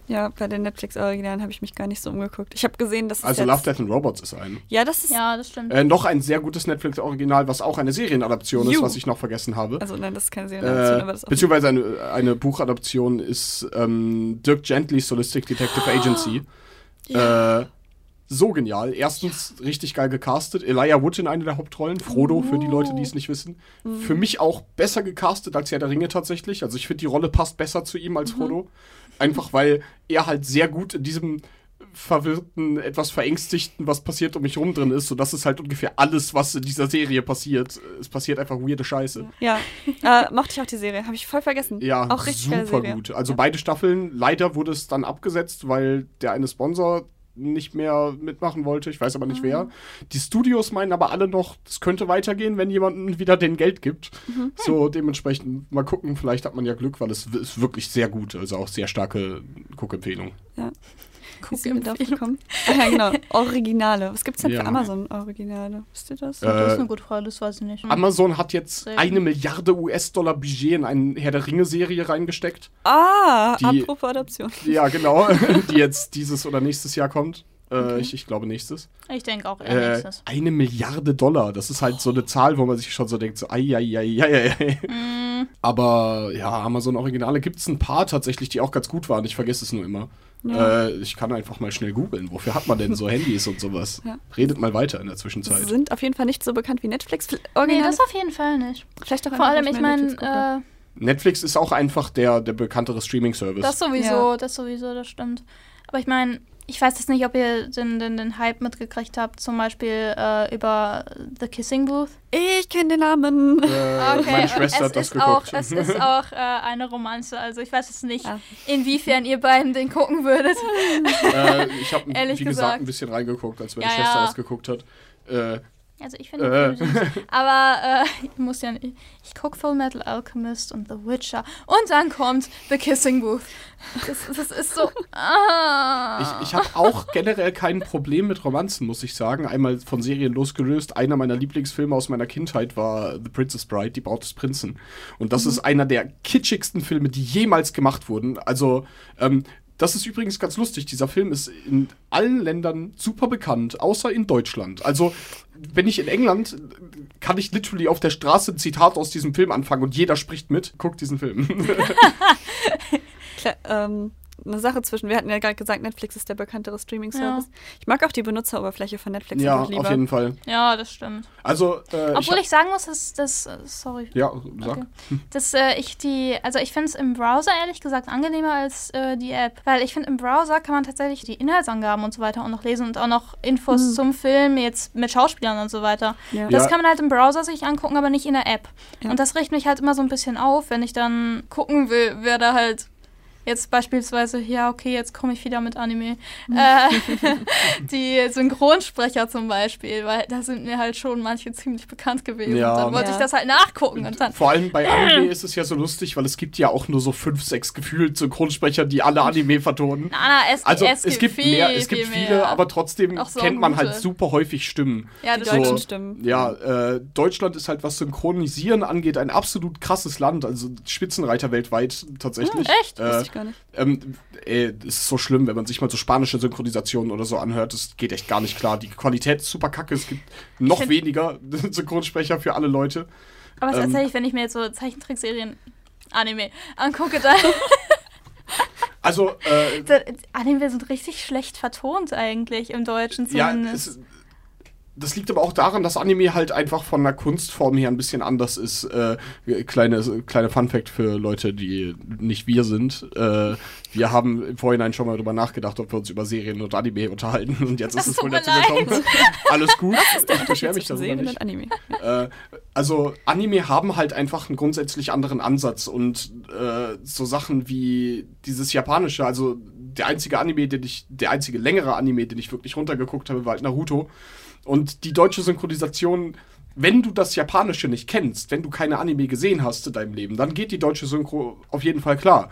Ja, bei den Netflix-Originalen habe ich mich gar nicht so umgeguckt. Ich habe gesehen, dass es also jetzt, Love, Death and Robots ist ein. Ja, das ist. Ja, das stimmt. Äh, noch ein sehr gutes Netflix-Original, was auch eine Serienadaption ist, was ich noch vergessen habe. Also nein, das ist keine Serienadaption, Äh, aber das ist auch. beziehungsweise eine, eine Buchadaption ist ähm, Dirk Gentlys Holistic Detective Agency. Äh, so genial. Erstens richtig geil gecastet. Elijah Wood in einer der Hauptrollen. Frodo, für die Leute, die es nicht wissen. Für mich auch besser gecastet als Herr der Ringe tatsächlich. Also ich finde, die Rolle passt besser zu ihm als Frodo. Einfach weil er halt sehr gut in diesem verwirrten, etwas verängstigten, was passiert um mich rum drin ist. So das ist halt ungefähr alles, was in dieser Serie passiert. Es passiert einfach weirde Scheiße. Ja, äh, mochte ich auch die Serie. Habe ich voll vergessen. Ja, auch richtig geile super Serie. gut. Also ja. beide Staffeln. Leider wurde es dann abgesetzt, weil der eine Sponsor nicht mehr mitmachen wollte. Ich weiß aber nicht Ah. wer. Die Studios meinen aber alle noch, es könnte weitergehen, wenn jemandem wieder den Geld gibt. Mhm. So dementsprechend mal gucken. Vielleicht hat man ja Glück, weil es ist wirklich sehr gut. Also auch sehr starke Guckempfehlung. Wie (laughs) gekommen? Ah, ja, genau. (laughs) Originale. Was gibt's denn Ja. für Amazon-Originale? Wisst ihr das? Äh, das ist eine gute Frage, das weiß ich nicht. Amazon hat jetzt Sehr eine. Milliarde US-Dollar Budget in eine Herr der Ringe-Serie reingesteckt. ah, Die- apropos Adoption. Ja, genau. (laughs) die jetzt dieses oder nächstes Jahr kommt. Äh, ich, ich glaube nächstes. Ich denke auch eher Äh, nächstes. eine Milliarde Dollar. Das ist halt so eine Zahl, wo man sich schon so denkt, so, ai, ai, ai, ai, ai. Mm, Aber ja, Amazon-Originale gibt es ein paar tatsächlich, die auch ganz gut waren. Ich vergesse es nur immer. Ja. Äh, ich kann einfach mal schnell googeln. Wofür hat man denn so (laughs) Handys und sowas? Ja. Redet mal weiter in der Sie Zwischenzeit. sind auf jeden Fall nicht so bekannt wie Netflix. nee, Originale, das auf jeden Fall nicht. vielleicht auch Vor allem, ich meine, äh, Netflix ist auch einfach der, der bekanntere Streaming-Service. das sowieso, Ja. das sowieso, das stimmt. Aber ich meine, ich weiß jetzt nicht, ob ihr den, den, den Hype mitgekriegt habt, zum Beispiel äh, über The Kissing Booth. Ich kenne den Namen. Äh, meine Schwester es hat das ist geguckt. Auch, es ist auch äh, eine Romanze, also ich weiß jetzt nicht, Ah. inwiefern ihr beiden den gucken würdet. äh, ich habe, (laughs) Ehrlich wie gesagt, gesagt. ein bisschen reingeguckt, als meine Ja, Schwester ja. das geguckt hat. Also ich finde Äh. ihn cool süß. Aber äh, (laughs) ich muss ja nicht. Ich gucke Full Metal Alchemist und The Witcher. Und dann kommt The Kissing Booth. Das, das ist so. Ah. Ich, ich habe auch generell kein Problem mit Romanzen, muss ich sagen. Einmal von Serien losgelöst. Einer meiner Lieblingsfilme aus meiner Kindheit war The Princess Bride, die Braut des Prinzen. Und das ist einer der kitschigsten Filme, die jemals gemacht wurden. Also, ähm, das ist übrigens ganz lustig. Dieser Film ist in allen Ländern super bekannt, außer in Deutschland. Also, wenn ich in England, kann ich literally auf der Straße ein Zitat aus diesem Film anfangen und jeder spricht mit. Guckt diesen Film. (laughs) Kle ähm, eine Sache zwischen, wir hatten ja gerade gesagt, Netflix ist der bekanntere Streaming-Service. Ich mag auch die Benutzeroberfläche von Netflix ja, lieber. auf jeden Fall. Ja, das stimmt. Also, äh, Obwohl hab- ich sagen muss, dass das. Sorry. Ja, sag. Okay. Dass äh, ich die, also ich finde es im Browser ehrlich gesagt angenehmer als äh, die App. Weil ich finde, im Browser kann man tatsächlich die Inhaltsangaben und so weiter auch noch lesen und auch noch Infos Mhm. zum Film jetzt mit Schauspielern und so weiter. Ja. Das Ja. kann man halt im Browser sich angucken, aber nicht in der App. Ja. Und das riecht mich halt immer so ein bisschen auf, wenn ich dann gucken will, wer da halt jetzt beispielsweise, ja, okay, jetzt komme ich wieder mit Anime. äh, (laughs) die Synchronsprecher zum Beispiel, weil da sind mir halt schon manche ziemlich bekannt gewesen. Ja. Und dann wollte Ja. ich das halt nachgucken und dann. Vor allem bei (laughs) Anime ist es ja so lustig, weil es gibt ja auch nur so fünf, sechs gefühlt Synchronsprecher, die alle Anime vertonen. Na, na, es, Also es, es, gibt viel, mehr, es gibt viel viele, mehr. aber trotzdem so kennt man halt gute. super häufig Stimmen. ja, Die So. deutschen Stimmen. Ja, äh, Deutschland ist halt, was Synchronisieren angeht, ein absolut krasses Land, also Spitzenreiter weltweit tatsächlich. Hm, echt? Äh, gar nicht. ähm, ey, es ist so schlimm, wenn man sich mal so spanische Synchronisationen oder so anhört. Das geht echt gar nicht klar. Die Qualität ist super kacke. Es gibt noch weniger (laughs) Synchronsprecher für alle Leute. Aber ähm, tatsächlich, wenn ich mir jetzt so Zeichentrickserien Anime angucke, dann (laughs) Also, äh, (laughs) Anime sind richtig schlecht vertont eigentlich im Deutschen ja, zumindest. es, das liegt aber auch daran, dass Anime halt einfach von der Kunstform her ein bisschen anders ist. Äh, kleine, kleine Fun-Fact für Leute, die nicht wir sind. Äh, wir (laughs) haben im Vorhinein schon mal drüber nachgedacht, ob wir uns über Serien und Anime unterhalten. (laughs) Und jetzt ist Das es wohl dazu gekommen. Alles gut. Ich beschwere mich darüber nicht. Anime. Äh, also Anime haben halt einfach einen grundsätzlich anderen Ansatz und äh, so Sachen wie dieses japanische, also der einzige Anime, den ich, der einzige längere Anime, den ich wirklich runtergeguckt habe, war halt Naruto. Und die deutsche Synchronisation, wenn du das Japanische nicht kennst, wenn du keine Anime gesehen hast in deinem Leben, dann geht die deutsche Synchro auf jeden Fall klar.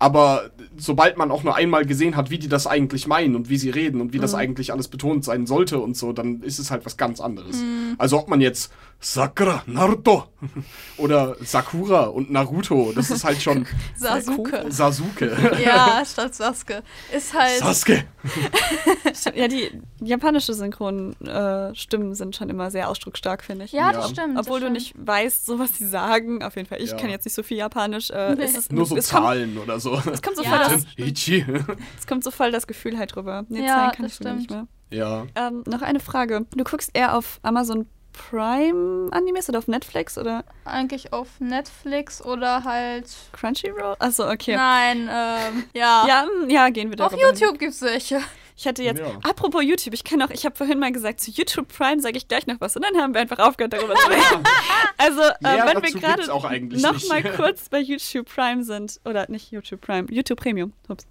Aber sobald man auch nur einmal gesehen hat, wie die das eigentlich meinen und wie sie reden und wie das eigentlich alles betont sein sollte und so, dann ist es halt was ganz anderes. Also ob man jetzt Sakura, Naruto (laughs) oder Sakura und Naruto, das ist halt schon (laughs) Sasuke. Sasuke. (laughs) ja, statt Sasuke. Ist halt. Sasuke. Stimmt, Ja, die japanische Synchron-Stimmen äh, Stimmen sind schon immer sehr ausdrucksstark, finde ich. ja, Ja. das stimmt. Obwohl das du stimmt. nicht weißt, so was sie sagen. Auf jeden Fall, ich Ja. kann jetzt nicht so viel Japanisch. Äh, Nee. es ist, Nur so es kommt, Zahlen oder so. es, kommt so Ja. voll das, Ichi. es kommt so voll das Gefühl halt drüber. Nee, Ja, Zahlen kann das ich wieder nicht stimmt. mehr. Ja. Ähm, noch eine Frage. Du guckst eher auf Amazon Prime Animes oder auf Netflix oder Eigentlich auf Netflix oder halt. Crunchyroll? Achso, okay. Nein, ähm, ja. Ja, mm, ja, gehen wir Auf darüber hin. YouTube gibt's welche. Ich hatte jetzt, Ja. apropos YouTube, ich kann auch, ich habe vorhin mal gesagt, zu YouTube Prime sage ich gleich noch was und dann haben wir einfach aufgehört, darüber zu reden. (laughs) (laughs) Also, äh, wenn wir gerade auch eigentlich noch nicht. mal (laughs) kurz bei YouTube Prime sind, oder nicht YouTube Prime, YouTube Premium, ups.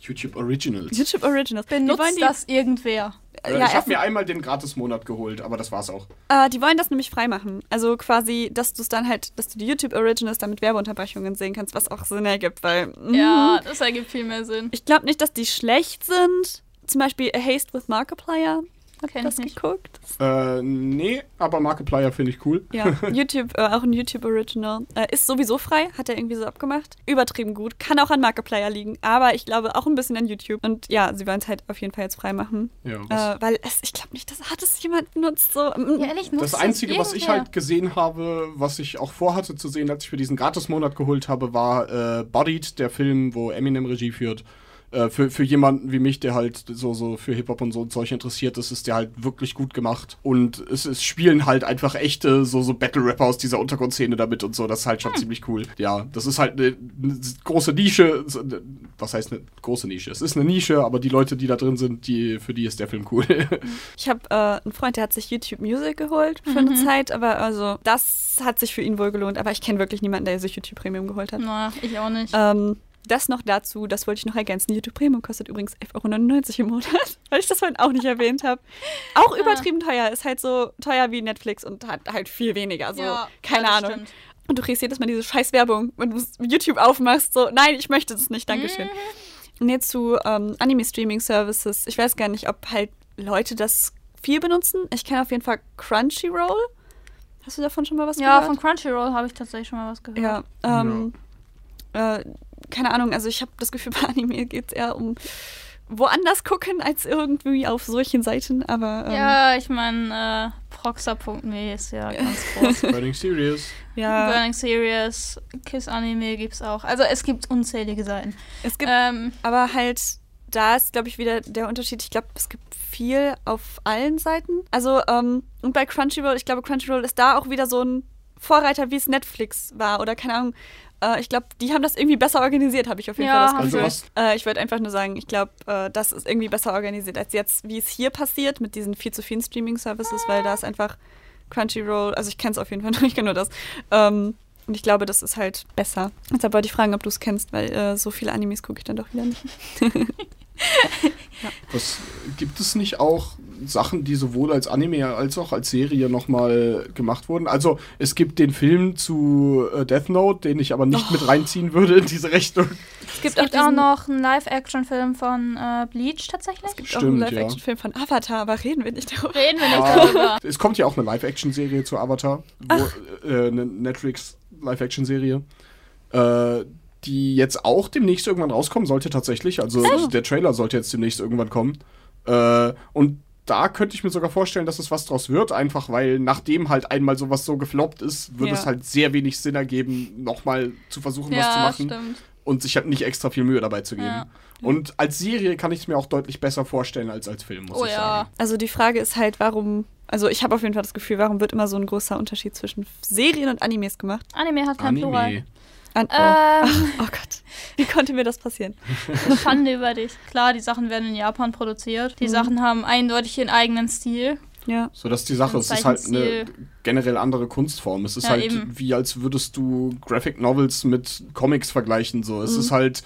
YouTube Originals. YouTube Originals. Benutzt die, das irgendwer. Äh, ja, ich habe mir einmal den Gratis-Monat geholt, aber das war's auch. äh, die wollen das nämlich freimachen. Also quasi, dass du es dann halt, dass du die YouTube Originals dann mit Werbeunterbrechungen sehen kannst, was auch Sinn ergibt, weil mm, Ja, das ergibt viel mehr Sinn. ich glaube nicht, dass die schlecht sind. Zum Beispiel A Haste with Markiplier. Habt ihr das ich nicht. geguckt? Äh, nee, aber Markiplier finde ich cool. Ja, (laughs) YouTube, äh, auch ein YouTube Original. Äh, ist sowieso frei, hat er irgendwie so abgemacht. Übertrieben gut. Kann auch an Markiplier liegen, aber ich glaube auch ein bisschen an YouTube. Und ja, sie wollen es halt auf jeden Fall jetzt frei machen. Ja, Äh, weil es, ich glaube nicht, das hat es jemand benutzt. So. mm, Ja, ehrlich, nutzt das Einzige, was ich halt gesehen habe, was ich auch vorhatte zu sehen, als ich mir diesen Gratis-Monat geholt habe, war äh, Bodied, der Film, wo Eminem Regie führt. Äh, für, für jemanden wie mich, der halt so, so für Hip-Hop und so ein Zeug interessiert ist, ist der halt wirklich gut gemacht. Und es, es spielen halt einfach echte so, so Battle-Rapper aus dieser Untergrundszene damit und so. Das ist halt schon ziemlich cool. Ja, das ist halt eine, eine große Nische. Was heißt eine große Nische? Es ist eine Nische, aber die Leute, die da drin sind, die, für die ist der Film cool. (laughs) Ich habe äh, einen Freund, der hat sich YouTube Music geholt für eine Zeit, aber also das hat sich für ihn wohl gelohnt. Aber ich kenne wirklich niemanden, der sich YouTube Premium geholt hat. Na, ich auch nicht. Ähm, das noch dazu, das wollte ich noch ergänzen. YouTube Premium kostet übrigens 11,99 Euro im Monat, (laughs) weil ich das vorhin auch nicht erwähnt habe. Auch übertrieben teuer, ist halt so teuer wie Netflix und hat halt viel weniger. So, Ja, keine ja, Ahnung. stimmt. Und du kriegst jedes Mal diese scheiß Werbung, wenn du YouTube aufmachst, so, nein, ich möchte das nicht, Dankeschön. Und jetzt zu ähm, Anime-Streaming-Services. Ich weiß gar nicht, ob halt Leute das viel benutzen. Ich kenne auf jeden Fall Crunchyroll. Hast du davon schon mal was Ja, gehört? von Crunchyroll habe ich tatsächlich schon mal was gehört. Ja, ähm, Äh, keine Ahnung, also ich habe das Gefühl, (laughs) bei Anime geht es eher um woanders gucken als irgendwie auf solchen Seiten, aber ähm, Ja, ich meine, äh, Proxa.me ist ja (laughs) ganz groß. Burning Serious. ja, Burning Series, Kiss Anime gibt's auch. Also es gibt unzählige Seiten. es gibt Ähm, aber halt, da ist, glaube ich, wieder der Unterschied. Ich glaube, es gibt viel auf allen Seiten. Also, ähm, und bei Crunchyroll, ich glaube, Crunchyroll ist da auch wieder so ein Vorreiter, wie es Netflix war oder keine Ahnung. Äh, ich glaube, die haben das irgendwie besser organisiert, habe ich auf jeden Ja, Fall das Gefühl. Also Äh, ich würde einfach nur sagen, ich glaube, äh, das ist irgendwie besser organisiert als jetzt, wie es hier passiert mit diesen viel zu vielen Streaming-Services, weil da ist einfach Crunchyroll, also ich kenne es auf jeden Fall nur, (laughs) ich kenne nur das. Ähm, und ich glaube, das ist halt besser. Deshalb wollte ich fragen, ob du es kennst, weil äh, so viele Animes gucke ich dann doch wieder nicht. (laughs) Was gibt es nicht auch Sachen, die sowohl als Anime als auch als Serie nochmal gemacht wurden? Also es gibt den Film zu äh, Death Note, den ich aber nicht mit reinziehen würde in diese Rechnung. Es es gibt, gibt auch diesen- noch einen Live-Action-Film von äh, Bleach tatsächlich. Es gibt auch Stimmt, einen ja. Live-Action-Film von Avatar, aber reden wir nicht darüber. Reden wir nicht Ah, darüber. es kommt ja auch eine Live-Action-Serie zu Avatar, wo, äh, eine Netflix-Live-Action-Serie, äh, die jetzt auch demnächst irgendwann rauskommen sollte tatsächlich. Also der Trailer sollte jetzt demnächst irgendwann kommen. Äh, und da könnte ich mir sogar vorstellen, dass es was draus wird, einfach weil nachdem halt einmal sowas so gefloppt ist, wird Ja. es halt sehr wenig Sinn ergeben, nochmal zu versuchen, was zu Ja, machen stimmt. und sich halt nicht extra viel Mühe dabei zu geben. Ja. Und als Serie kann ich es mir auch deutlich besser vorstellen als als Film, muss Oh ich ja. sagen. Also die Frage ist halt, warum, also ich habe auf jeden Fall das Gefühl, warum wird immer so ein großer Unterschied zwischen Serien und Animes gemacht? Anime hat kein Plural. An oh. Ähm, oh Gott, wie konnte mir das passieren? (laughs) Schande über dich. Klar, die Sachen werden in Japan produziert. Die Sachen haben eindeutig ihren eigenen Stil. Ja, So, das ist die Sache. Es ist halt eine generell andere Kunstform. Es ist Ja, halt eben. wie, als würdest du Graphic Novels mit Comics vergleichen. So, es Mhm. ist halt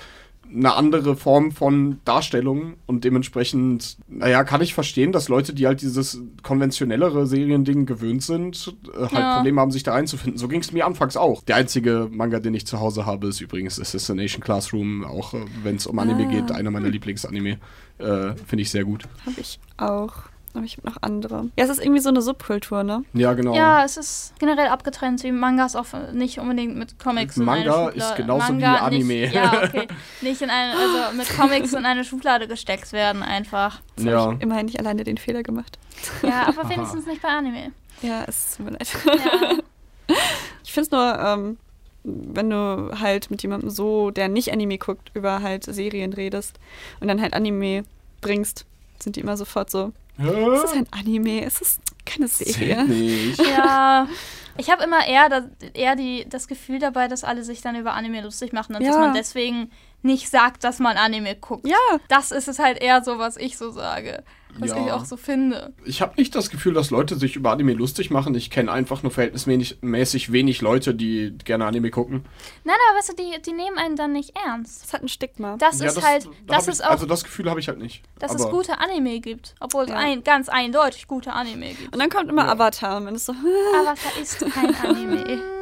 eine andere Form von Darstellung und dementsprechend, naja, kann ich verstehen, dass Leute, die halt dieses konventionellere Seriending gewöhnt sind, äh, halt Ja. Probleme haben, sich da reinzufinden. So ging es mir anfangs auch. Der einzige Manga, den ich zu Hause habe, ist übrigens Assassination Classroom, auch äh, wenn es um Anime Ah. geht, einer meiner Lieblingsanime. Äh, Finde ich sehr gut. habe ich auch. Aber ich habe noch andere. Ja, es ist irgendwie so eine Subkultur, ne? Ja, genau. Ja, es ist generell abgetrennt, wie Mangas auch nicht unbedingt mit Comics in eine Manga ist genauso wie Manga Anime. Nicht, ja, (laughs) okay. Nicht in eine, also mit Comics in eine Schublade gesteckt werden einfach. Jetzt Ja. habe ich immerhin nicht alleine den Fehler gemacht. Ja, aber (laughs) wenigstens nicht bei Anime. Ja, es tut mir leid. Ja. (laughs) Ich finde es nur, ähm, wenn du halt mit jemandem so, der nicht Anime guckt, über halt Serien redest und dann halt Anime bringst, sind die immer sofort so, es ist ein Anime, es ist keine Serie. Nicht. ja. Ich habe immer eher, das, eher die, das Gefühl dabei, dass alle sich dann über Anime lustig machen und dass Ja. man deswegen nicht sagt, dass man Anime guckt. Ja, Das ist es halt eher so, was ich so sage. Was Ja. ich auch so finde. Ich habe nicht das Gefühl, dass Leute sich über Anime lustig machen. Ich kenne einfach nur verhältnismäßig wenig Leute, die gerne Anime gucken. Nein, aber weißt du, die, die nehmen einen dann nicht ernst. es hat ein Stigma. Das Ja, ist halt, da das ist ich, auch, Also das Gefühl habe ich halt nicht. dass es Aber gute Anime gibt. Obwohl es Ja. ein, ganz eindeutig gute Anime gibt. Und dann kommt immer Ja. Avatar und man ist so, (laughs) Avatar ist kein Anime. (laughs)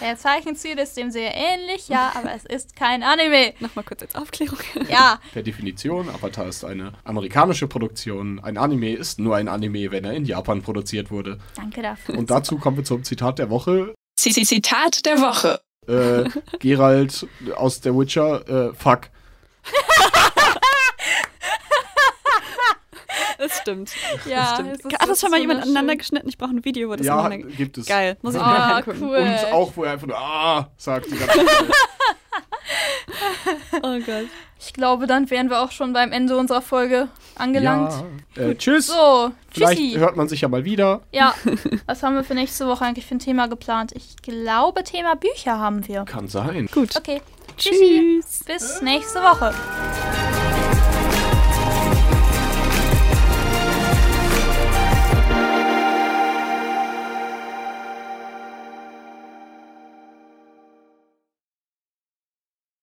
Der Zeichenstil ist dem sehr ähnlich, ja, aber es ist kein Anime. nochmal kurz als Aufklärung. Ja, Per Definition, Avatar ist eine amerikanische Produktion. Ein Anime ist nur ein Anime, wenn er in Japan produziert wurde. danke dafür. Und dazu kommen wir zum Zitat der Woche. Zitat der Woche. Äh, Geralt aus der Witcher, äh, fuck. (laughs) Das stimmt. Ja, das stimmt. es ist- Hat das schon mal jemand aneinander geschnitten? Ich brauche ein Video, wo das Ja, aneinander... gibt es. Geil, muss ich Oh, mir mal angucken. cool. Und auch, wo er einfach nur ah sagt die ganze Zeit. (laughs) Oh Gott. Ich glaube, dann wären wir auch schon beim Ende unserer Folge angelangt. Ja. Äh, tschüss. So, Vielleicht tschüssi. hört man sich ja mal wieder. Ja, was haben wir für nächste Woche eigentlich für ein Thema geplant? Ich glaube, Thema Bücher haben wir. Kann sein. Gut. Okay, tschüssi. Tschüss. Bis nächste Woche.